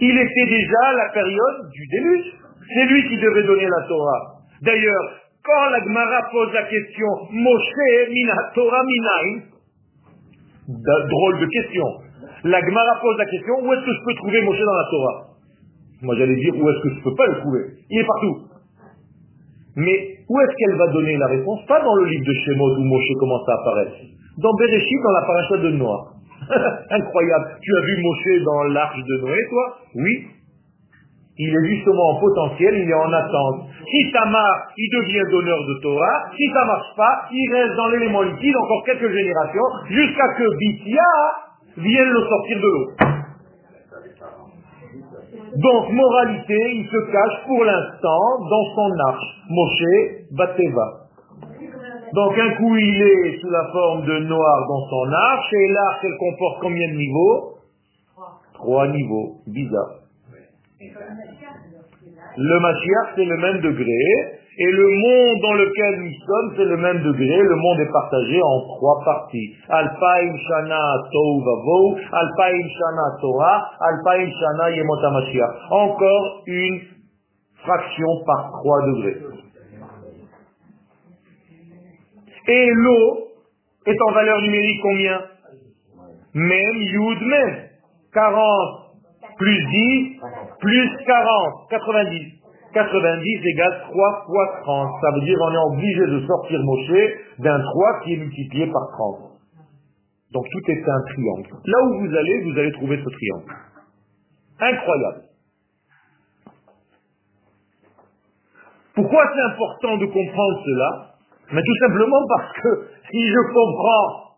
Il était déjà à la période du déluge. C'est lui qui devait donner la Torah. D'ailleurs, quand la Gemara pose la question, Moshe mina Torah minaï, drôle de question. La Gemara pose la question, où est-ce que je peux trouver Moshe dans la Torah? Moi j'allais dire, où est-ce que je ne peux pas le trouver? Il est partout. Mais où est-ce qu'elle va donner la réponse? Pas dans le livre de Shemot où Moshe commence à apparaître. Dans Bereshit, dans la paracha de Noir. Incroyable. Tu as vu Moshe dans l'arche de Noé, toi Oui il est justement en potentiel, il est en attente. Si ça marche, il devient donneur de Torah. Si ça marche pas, il reste dans l'élément liquide encore quelques générations, jusqu'à que Bithia vienne le sortir de l'eau. Donc, moralité, il se cache pour l'instant dans son arche. Moshe Bateva. Donc, un coup, il est sous la forme de noir dans son arche, et l'arche, elle comporte combien de niveaux? Trois niveaux. Bizarre. Le Mashiach, c'est le même degré, et le monde dans lequel nous sommes, c'est le même degré. Le monde est partagé en trois parties. Alpaim Shana Tov Vavo, Alpaim Shana Torah, Alpaim Shana Yemot. Encore une fraction par trois degrés. Et l'eau est en valeur numérique combien? Même Yud même. 40 plus 10, plus 40, 90. 90 égale 3 fois 30. Ça veut dire qu'on est obligé de sortir Moshe d'un 3 qui est multiplié par 30. Donc tout est un triangle. Là où vous allez, vous allez trouver ce triangle. Incroyable. Pourquoi c'est important de comprendre cela? Mais tout simplement parce que si je comprends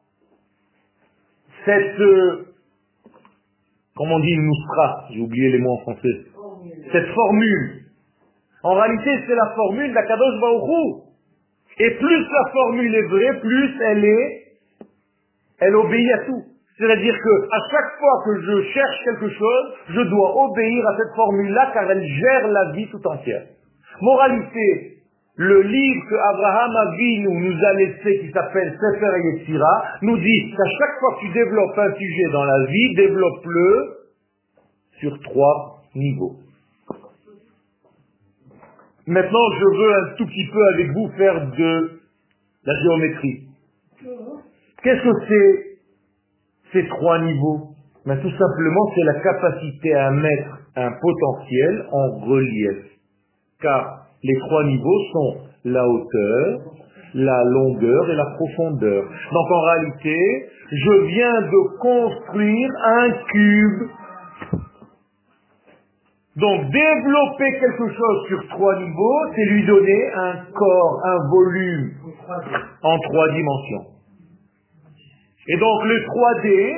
cette euh, Comment on dit une noustra J'ai oublié les mots en français. Cette formule. En réalité, c'est la formule d'Akadosh Baruchou. Et plus la formule est vraie, plus elle est, elle obéit à tout. C'est-à-dire que à chaque fois que je cherche quelque chose, je dois obéir à cette formule-là car elle gère la vie tout entière. Moralité, le livre que Abraham Avinu nous a laissé, qui s'appelle Sefer Yetzira, nous dit qu'à chaque fois que tu développes un sujet dans la vie, développe-le sur trois niveaux. Maintenant, je veux un tout petit peu avec vous faire de la géométrie. Qu'est-ce que c'est ces trois niveaux? Ben, Tout simplement, c'est la capacité à mettre un potentiel en relief. Car les trois niveaux sont la hauteur, la longueur et la profondeur. Donc en réalité, je viens de construire un cube donc développer quelque chose sur trois niveaux, c'est lui donner un corps, un volume en trois dimensions. Et donc le 3D,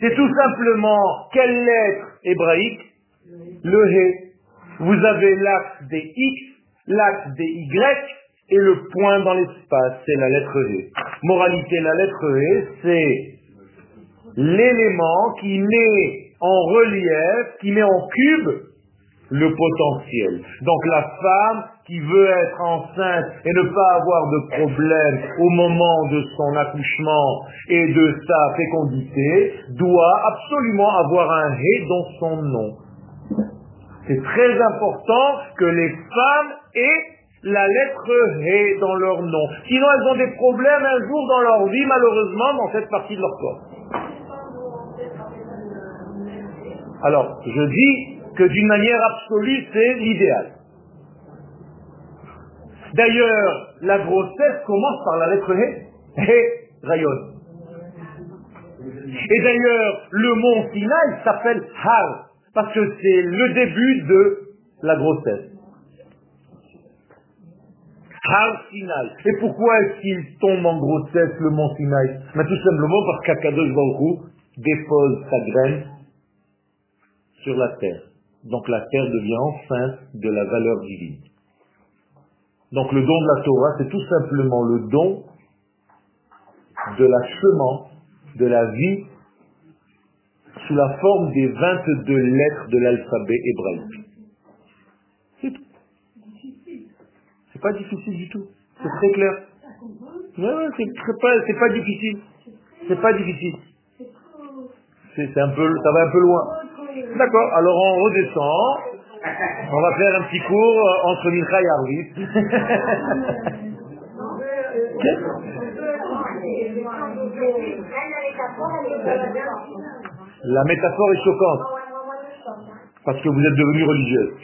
c'est tout simplement quelle lettre hébraïque? Le He. Vous avez l'axe des X, l'axe des Y et le point dans l'espace, c'est la lettre He. Moralité, la lettre He, c'est l'élément qui met en relief, qui met en cube le potentiel. Donc la femme qui veut être enceinte et ne pas avoir de problème au moment de son accouchement et de sa fécondité doit absolument avoir un hé dans son nom. C'est très important que les femmes aient la lettre hé dans leur nom. Sinon elles ont des problèmes un jour dans leur vie, malheureusement, dans cette partie de leur corps. Alors, je dis que d'une manière absolue, c'est l'idéal. D'ailleurs, la grossesse commence par la lettre He, He rayonne. Et d'ailleurs, le mont Sinaï s'appelle Har, parce que c'est le début de la grossesse. Har Sinaï. Et pourquoi est-ce qu'il tombe en grossesse, le mont Sinaï Mais Tout simplement parce qu'Akadosh Baruch dépose sa graine sur la terre. Donc la terre devient enceinte de la valeur divine. Donc le don de la Torah, c'est tout simplement le don de la semence, de la vie, sous la forme des 22 lettres de l'alphabet hébraïque. C'est tout. C'est pas difficile du tout. C'est très clair. Ouais, c'est pas, c'est pas difficile. C'est pas difficile. C'est un peu, ça va un peu loin. D'accord, alors on redescend. On va faire un petit cours euh, entre Mincha et Arvis. La métaphore est choquante. Parce que vous êtes devenu religieuse.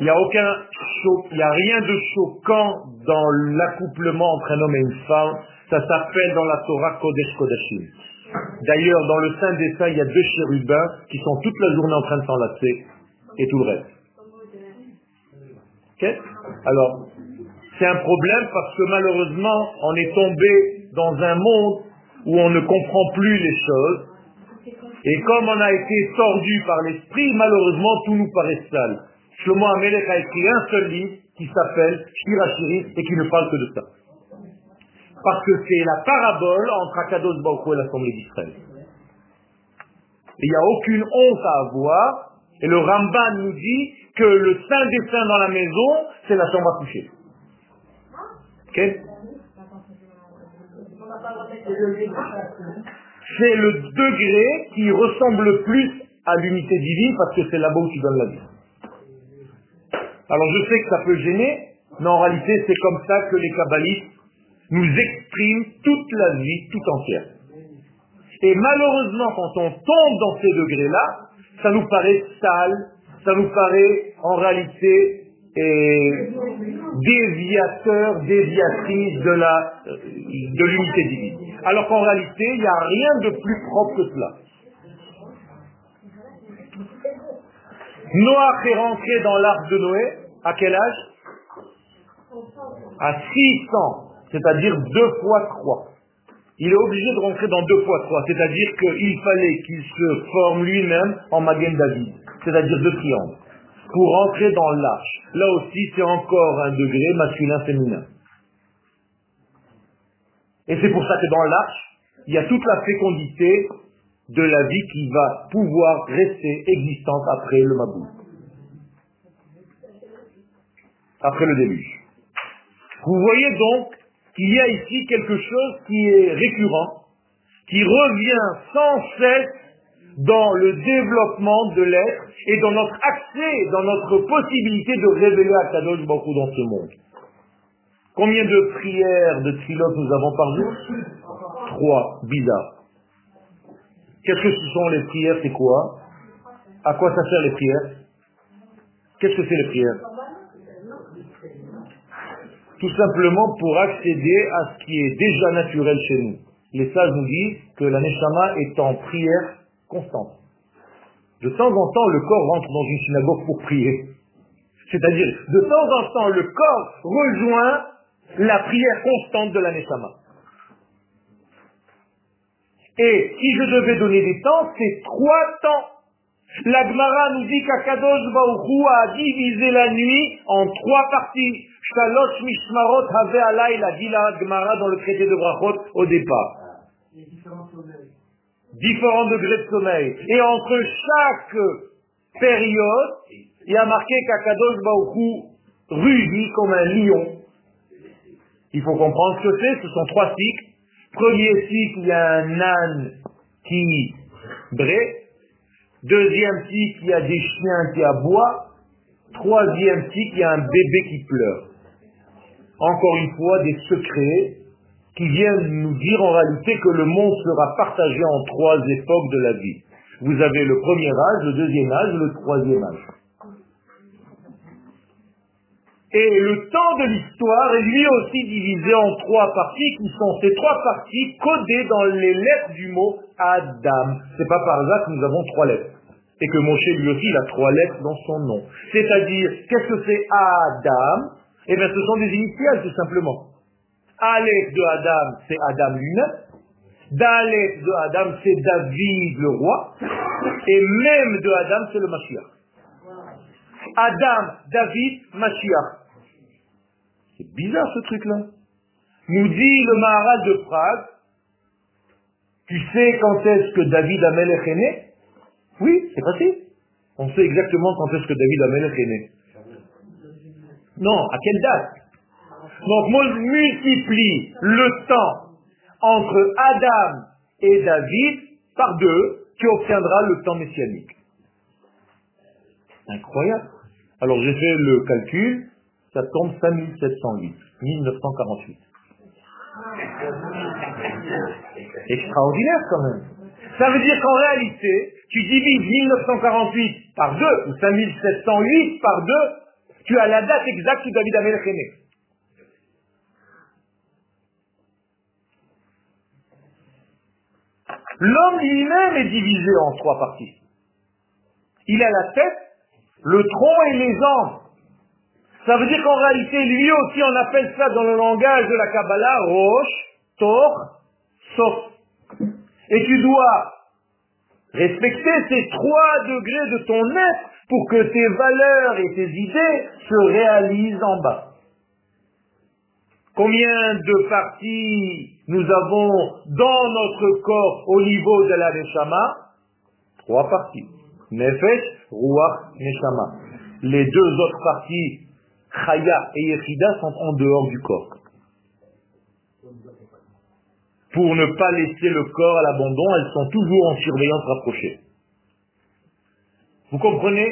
Il n'y a rien de choquant dans l'accouplement entre un homme et une femme. Ça s'appelle dans la Torah Kodesh Kodashim. D'ailleurs, dans le sein des il y a deux chérubins qui sont toute la journée en train de s'enlacer et tout le reste. Alors, c'est un problème parce que malheureusement, on est tombé dans un monde où on ne comprend plus les choses. Et comme on a été tordu par l'esprit, malheureusement, tout nous paraît sale. Shlomo Amelech a écrit un seul livre qui s'appelle Shirachiri et qui ne parle que de ça. Parce que c'est la parabole entre Akados Baruch et l'Assemblée d'Israël. Il n'y a aucune honte à avoir. Et le Ramban nous dit que le saint des saints dans la maison, c'est la chambre à coucher. C'est le degré qui ressemble le plus à l'unité divine parce que c'est là-bas où tu donnes la vie. Alors je sais que ça peut gêner, mais en réalité c'est comme ça que les kabbalistes nous expriment toute la vie tout entière. Et malheureusement, quand on tombe dans ces degrés-là, ça nous paraît sale, ça nous paraît en réalité déviateur, déviatrice de la de l'unité divine. Alors qu'en réalité, il n'y a rien de plus propre que cela. Noah est rentré dans l'arche de Noé, à quel âge? À 600, c'est-à-dire deux fois trois. Il est obligé de rentrer dans deux fois trois, c'est-à-dire qu'il fallait qu'il se forme lui-même en Magen David, c'est-à-dire deux triangles. pour entrer dans l'arche. Là aussi, c'est encore un degré masculin-féminin. Et c'est pour ça que dans l'arche, il y a toute la fécondité de la vie qui va pouvoir rester existante après le Mabou. Après le déluge. Vous voyez donc qu'il y a ici quelque chose qui est récurrent, qui revient sans cesse dans le développement de l'être et dans notre accès, dans notre possibilité de révéler à Kadosh beaucoup dans ce monde. Combien de prières, de trilotes nous avons par jour? Trois. Bizarre. Qu'est-ce que ce sont les prières? C'est quoi? À quoi ça sert les prières? Qu'est-ce que c'est les prières? Tout simplement pour accéder à ce qui est déjà naturel chez nous. Les sages nous disent que la Neshama est en prière constante. De temps en temps, le corps rentre dans une synagogue pour prier. C'est-à-dire, de temps en temps, le corps rejoint la prière constante de la Neshama. Et si je devais donner des temps, c'est trois temps. La Gemara nous dit qu'Akadosh Baruchou a divisé la nuit en trois parties. Shalosh Mishmarot Have Alay, la dit la Gemara dans le traité de Brachot au départ. Différents degrés de sommeil. Et entre chaque période, il y a marqué qu'Akadosh Baruchou rugit comme un lion. Il faut comprendre ce que c'est, ce sont trois cycles. Premier cycle, il y a un âne qui brée. Deuxième cycle, il y a des chiens qui aboient. Troisième cycle, il y a un bébé qui pleure. Encore une fois, des secrets qui viennent nous dire en réalité que le monde sera partagé en trois époques de la vie. Vous avez le premier âge, le deuxième âge, le troisième âge. Et le temps de l'histoire est lui aussi divisé en trois parties qui sont ces trois parties codées dans les lettres du mot Adam. C'est pas par hasard que nous avons trois lettres. Et que Moshe lui aussi il a trois lettres dans son nom. C'est-à-dire, qu'est-ce que c'est Adam? Eh bien, ce sont des initiales tout simplement. Aleph de Adam, c'est Adam lui-même. De Adam, c'est David le roi. Et même de Adam, c'est le Mashiach. Adam, David, Mashiach. Bizarre ce truc-là. Nous dit le Maharal de Prague, tu sais quand est-ce que David Amelech est né? Oui, c'est facile. On sait exactement quand est-ce que David Amelech est né. Non, à quelle date? Donc moi je multiplie le temps entre Adam et David par deux, tu obtiendras le temps messianique. Incroyable. Alors j'ai fait le calcul, ça tombe 5708, 1948. Extraordinaire quand même. Ça veut dire qu'en réalité, tu divises 1948 par 2 ou 5708 par 2, tu as la date exacte où David Amelech est né. L'homme lui-même est divisé en trois parties. Il a la tête, le tronc et les jambes. Ça veut dire qu'en réalité, lui aussi, on appelle ça dans le langage de la Kabbalah, Roche, Tor, Sof. Et tu dois respecter ces trois degrés de ton être pour que tes valeurs et tes idées se réalisent en bas. Combien de parties nous avons dans notre corps au niveau de la Neshama? Trois parties. Nefesh, Ruach, Neshama. Les deux autres parties, Chaya et Yechida, sont en dehors du corps. Pour ne pas laisser le corps à l'abandon, elles sont toujours en surveillance rapprochée. Vous comprenez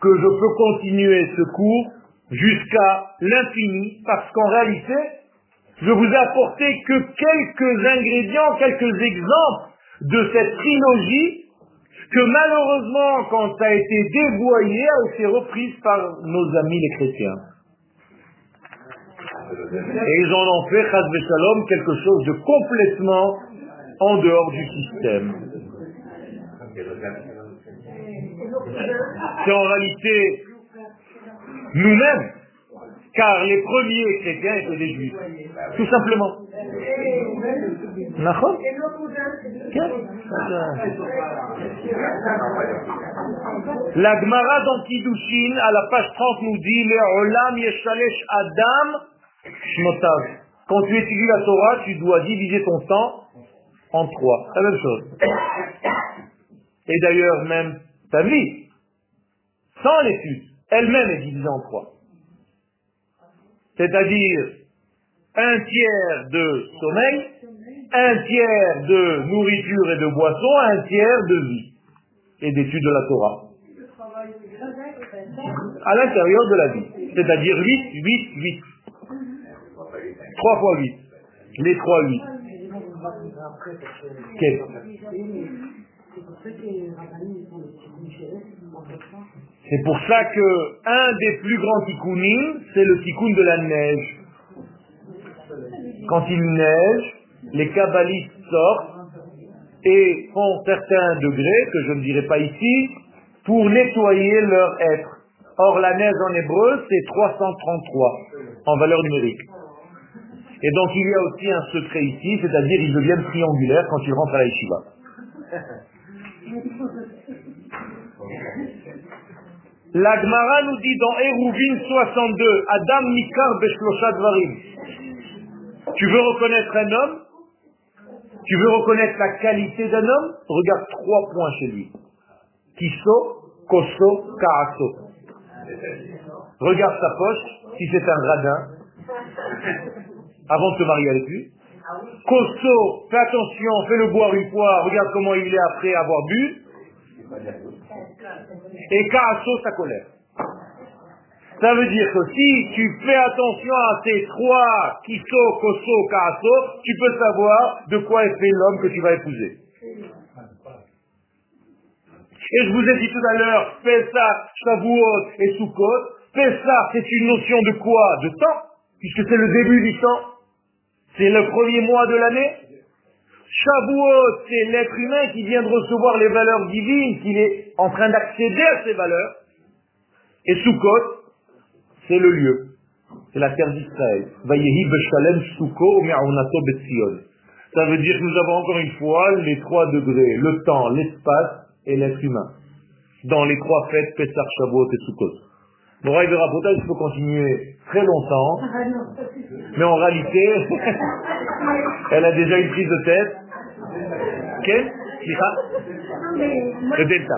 que je peux continuer ce cours jusqu'à l'infini, parce qu'en réalité, je vous ai apporté que quelques ingrédients, quelques exemples de cette trilogie que malheureusement, quand ça a été dévoyé, a été reprise par nos amis les chrétiens. Et ils en ont fait, Shalom, quelque chose de complètement en dehors du système. C'est en réalité nous-mêmes, car les premiers chrétiens étaient des juifs. Tout simplement. La Gemara dans Kiddushin, à la page 30, nous dit Le Adam Shmotav. Quand tu étudies la Torah, tu dois diviser ton temps en trois. La même chose. Et d'ailleurs, même ta vie, sans l'étude, elle-même est divisée en trois. C'est-à-dire un tiers de sommeil, un tiers de nourriture et de boisson, un tiers de vie et d'étude de la Torah. À l'intérieur de la vie. C'est-à-dire 8, 8, 8. 3 fois 8. Les 3 8. Quel c'est pour ça que un des plus grands tikkunim, c'est le tikkun de la neige. Quand il neige, les kabbalistes sortent et font certains degrés, que je ne dirai pas ici, pour nettoyer leur être. Or, la neige en hébreu, c'est 333 en valeur numérique. Et donc, il y a aussi un secret ici, c'est-à-dire ils deviennent triangulaires quand ils rentrent à la yeshiva. La Gemara nous dit dans Eruvin 62, Adam Mikar Beshlosha. Tu veux reconnaître un homme? Tu veux reconnaître la qualité d'un homme? Regarde trois points chez lui. Kiso, Koso, Kaaso. Regarde sa poche, si c'est un radin, avant de te marier avec lui. Koso, fais attention, fais-le boire une fois, regarde comment il est après avoir bu. Et Kaaso, sa colère. Ça veut dire que si tu fais attention à ces trois kiso, koso, kaaso, tu peux savoir de quoi est fait l'homme que tu vas épouser. Et je vous ai dit tout à l'heure, Pessah, Shavuot et Sukkot. Pessah, c'est une notion de quoi? De temps, puisque c'est le début du temps. C'est le premier mois de l'année. Shavuot, c'est l'être humain qui vient de recevoir les valeurs divines, qui est en train d'accéder à ces valeurs. Et Sukkot, c'est le lieu. C'est la terre d'Israël. Ça veut dire que nous avons encore une fois les trois degrés, le temps, l'espace et l'être humain. Dans les trois fêtes, Pessah, Shavuot et Sukkot. Moraï de Rapota, il faut continuer très longtemps, mais en réalité, elle a déjà une prise de tête. Quel Le delta.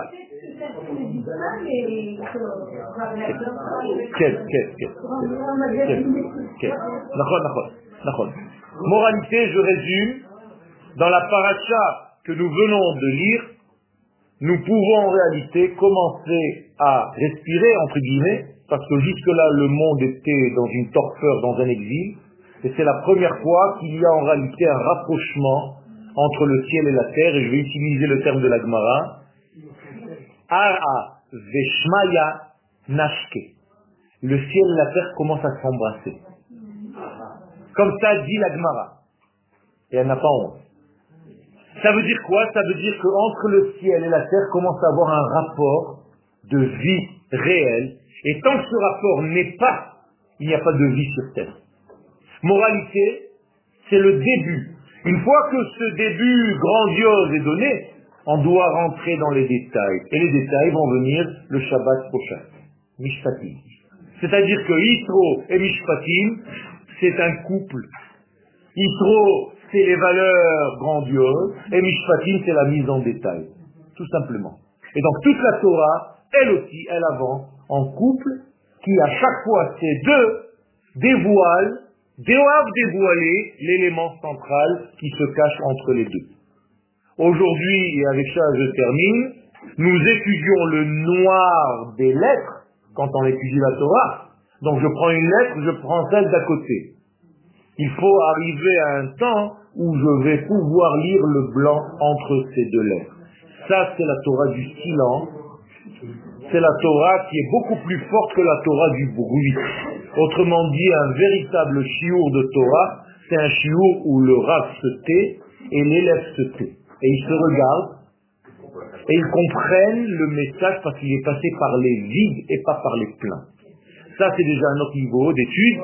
Moralité, je résume, dans la paracha que nous venons de lire, nous pouvons en réalité commencer à respirer, entre guillemets, parce que jusque-là, le monde était dans une torpeur, dans un exil, et c'est la première fois qu'il y a en réalité un rapprochement entre le ciel et la terre, et je vais utiliser le terme de la Gemara, Ara Veshmaya Nashke. Le ciel et la terre commencent à s'embrasser. Comme ça dit la Gemara. Et elle n'a pas honte. Ça veut dire quoi? Ça veut dire qu'entre le ciel et la terre commence à avoir un rapport de vie réelle. Et tant que ce rapport n'est pas, il n'y a pas de vie sur terre. Moralité, c'est le début. Une fois que ce début grandiose est donné, on doit rentrer dans les détails. Et les détails vont venir le Shabbat prochain. Mishpatim. C'est-à dire que Yitro et Mishpatim, c'est un couple. Yitro, c'est les valeurs grandioses, et Mishpatim, c'est la mise en détail. Tout simplement. Et donc toute la Torah, elle aussi, elle avance en couple, qui à chaque fois, ces deux dévoilent, doivent dévoiler l'élément central qui se cache entre les deux. Aujourd'hui, et avec ça je termine, nous étudions le noir des lettres quand on étudie la Torah. Donc je prends une lettre, je prends celle d'à côté. Il faut arriver à un temps où je vais pouvoir lire le blanc entre ces deux lettres. Ça, c'est la Torah du silence. C'est la Torah qui est beaucoup plus forte que la Torah du bruit. Autrement dit, un véritable chiour de Torah, c'est un chiour où le Rav se tait et l'élève se tait. Et ils se regardent et ils comprennent le message parce qu'il est passé par les vides et pas par les pleins. Ça, c'est déjà un autre niveau d'étude.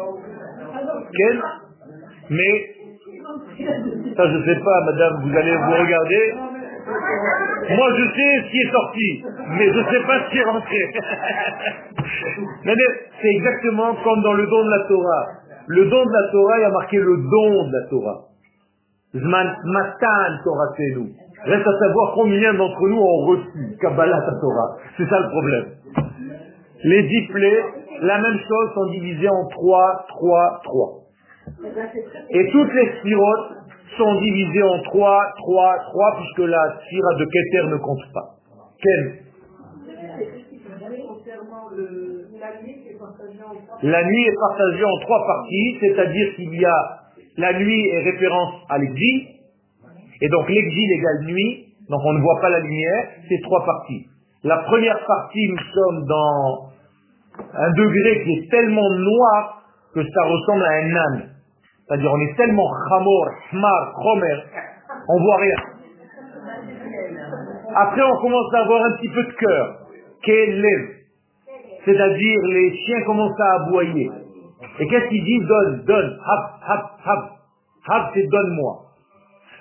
Mais, ça je sais pas, madame, vous allez vous regarder. Moi, je sais ce qui est sorti, mais je ne sais pas ce qui est rentré. C'est exactement comme dans le don de la Torah. Le don de la Torah, il y a marqué le don de la Torah. Zman matan Torah nous. Reste à savoir combien d'entre nous ont reçu Kabbalah Torah. C'est ça le problème. Les dix la même chose, sont divisés en trois, trois, trois. Et toutes les spirotes sont divisées en trois, trois, trois, puisque la spira de Keter ne compte pas. Quel La nuit est partagée en trois parties, c'est-à-dire qu'il y a la nuit est référence à l'exil, et donc l'exil égale nuit, donc on ne voit pas la lumière, c'est trois parties. La première partie, nous sommes dans un degré qui est tellement noir que ça ressemble à un âne. C'est-à-dire on est tellement chamor, hmar, chomer, on voit rien. Après on commence à avoir un petit peu de cœur, lève. C'est-à-dire les chiens commencent à aboyer. Et qu'est-ce qu'ils disent? Donne, donne, hap, hap, hap. Hap, c'est donne-moi.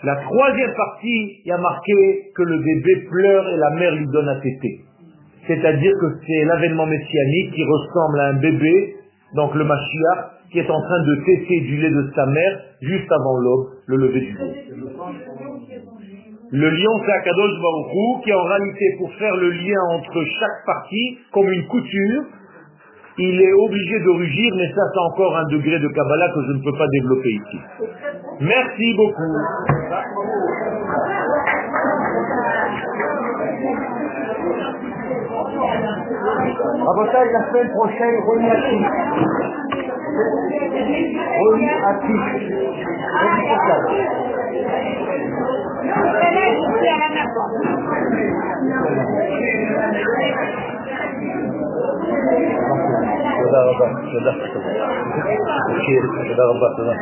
La troisième partie, il y a marqué que le bébé pleure et la mère lui donne à téter. C'est-à-dire que c'est l'avènement messianique qui ressemble à un bébé, donc le Mashiach, qui est en train de téter du lait de sa mère juste avant l'aube, le lever du jour. Le lion, c'est Akadosh Baruchou, qui en réalité, pour faire le lien entre chaque partie, comme une couture, il est obligé de rugir, mais ça c'est encore un degré de Kabbalah que je ne peux pas développer ici. Merci beaucoup. Rabotaille, la semaine prochaine, Rony Atif. Rony Atif. תודה רבה, תודה. תודה רבה, תודה.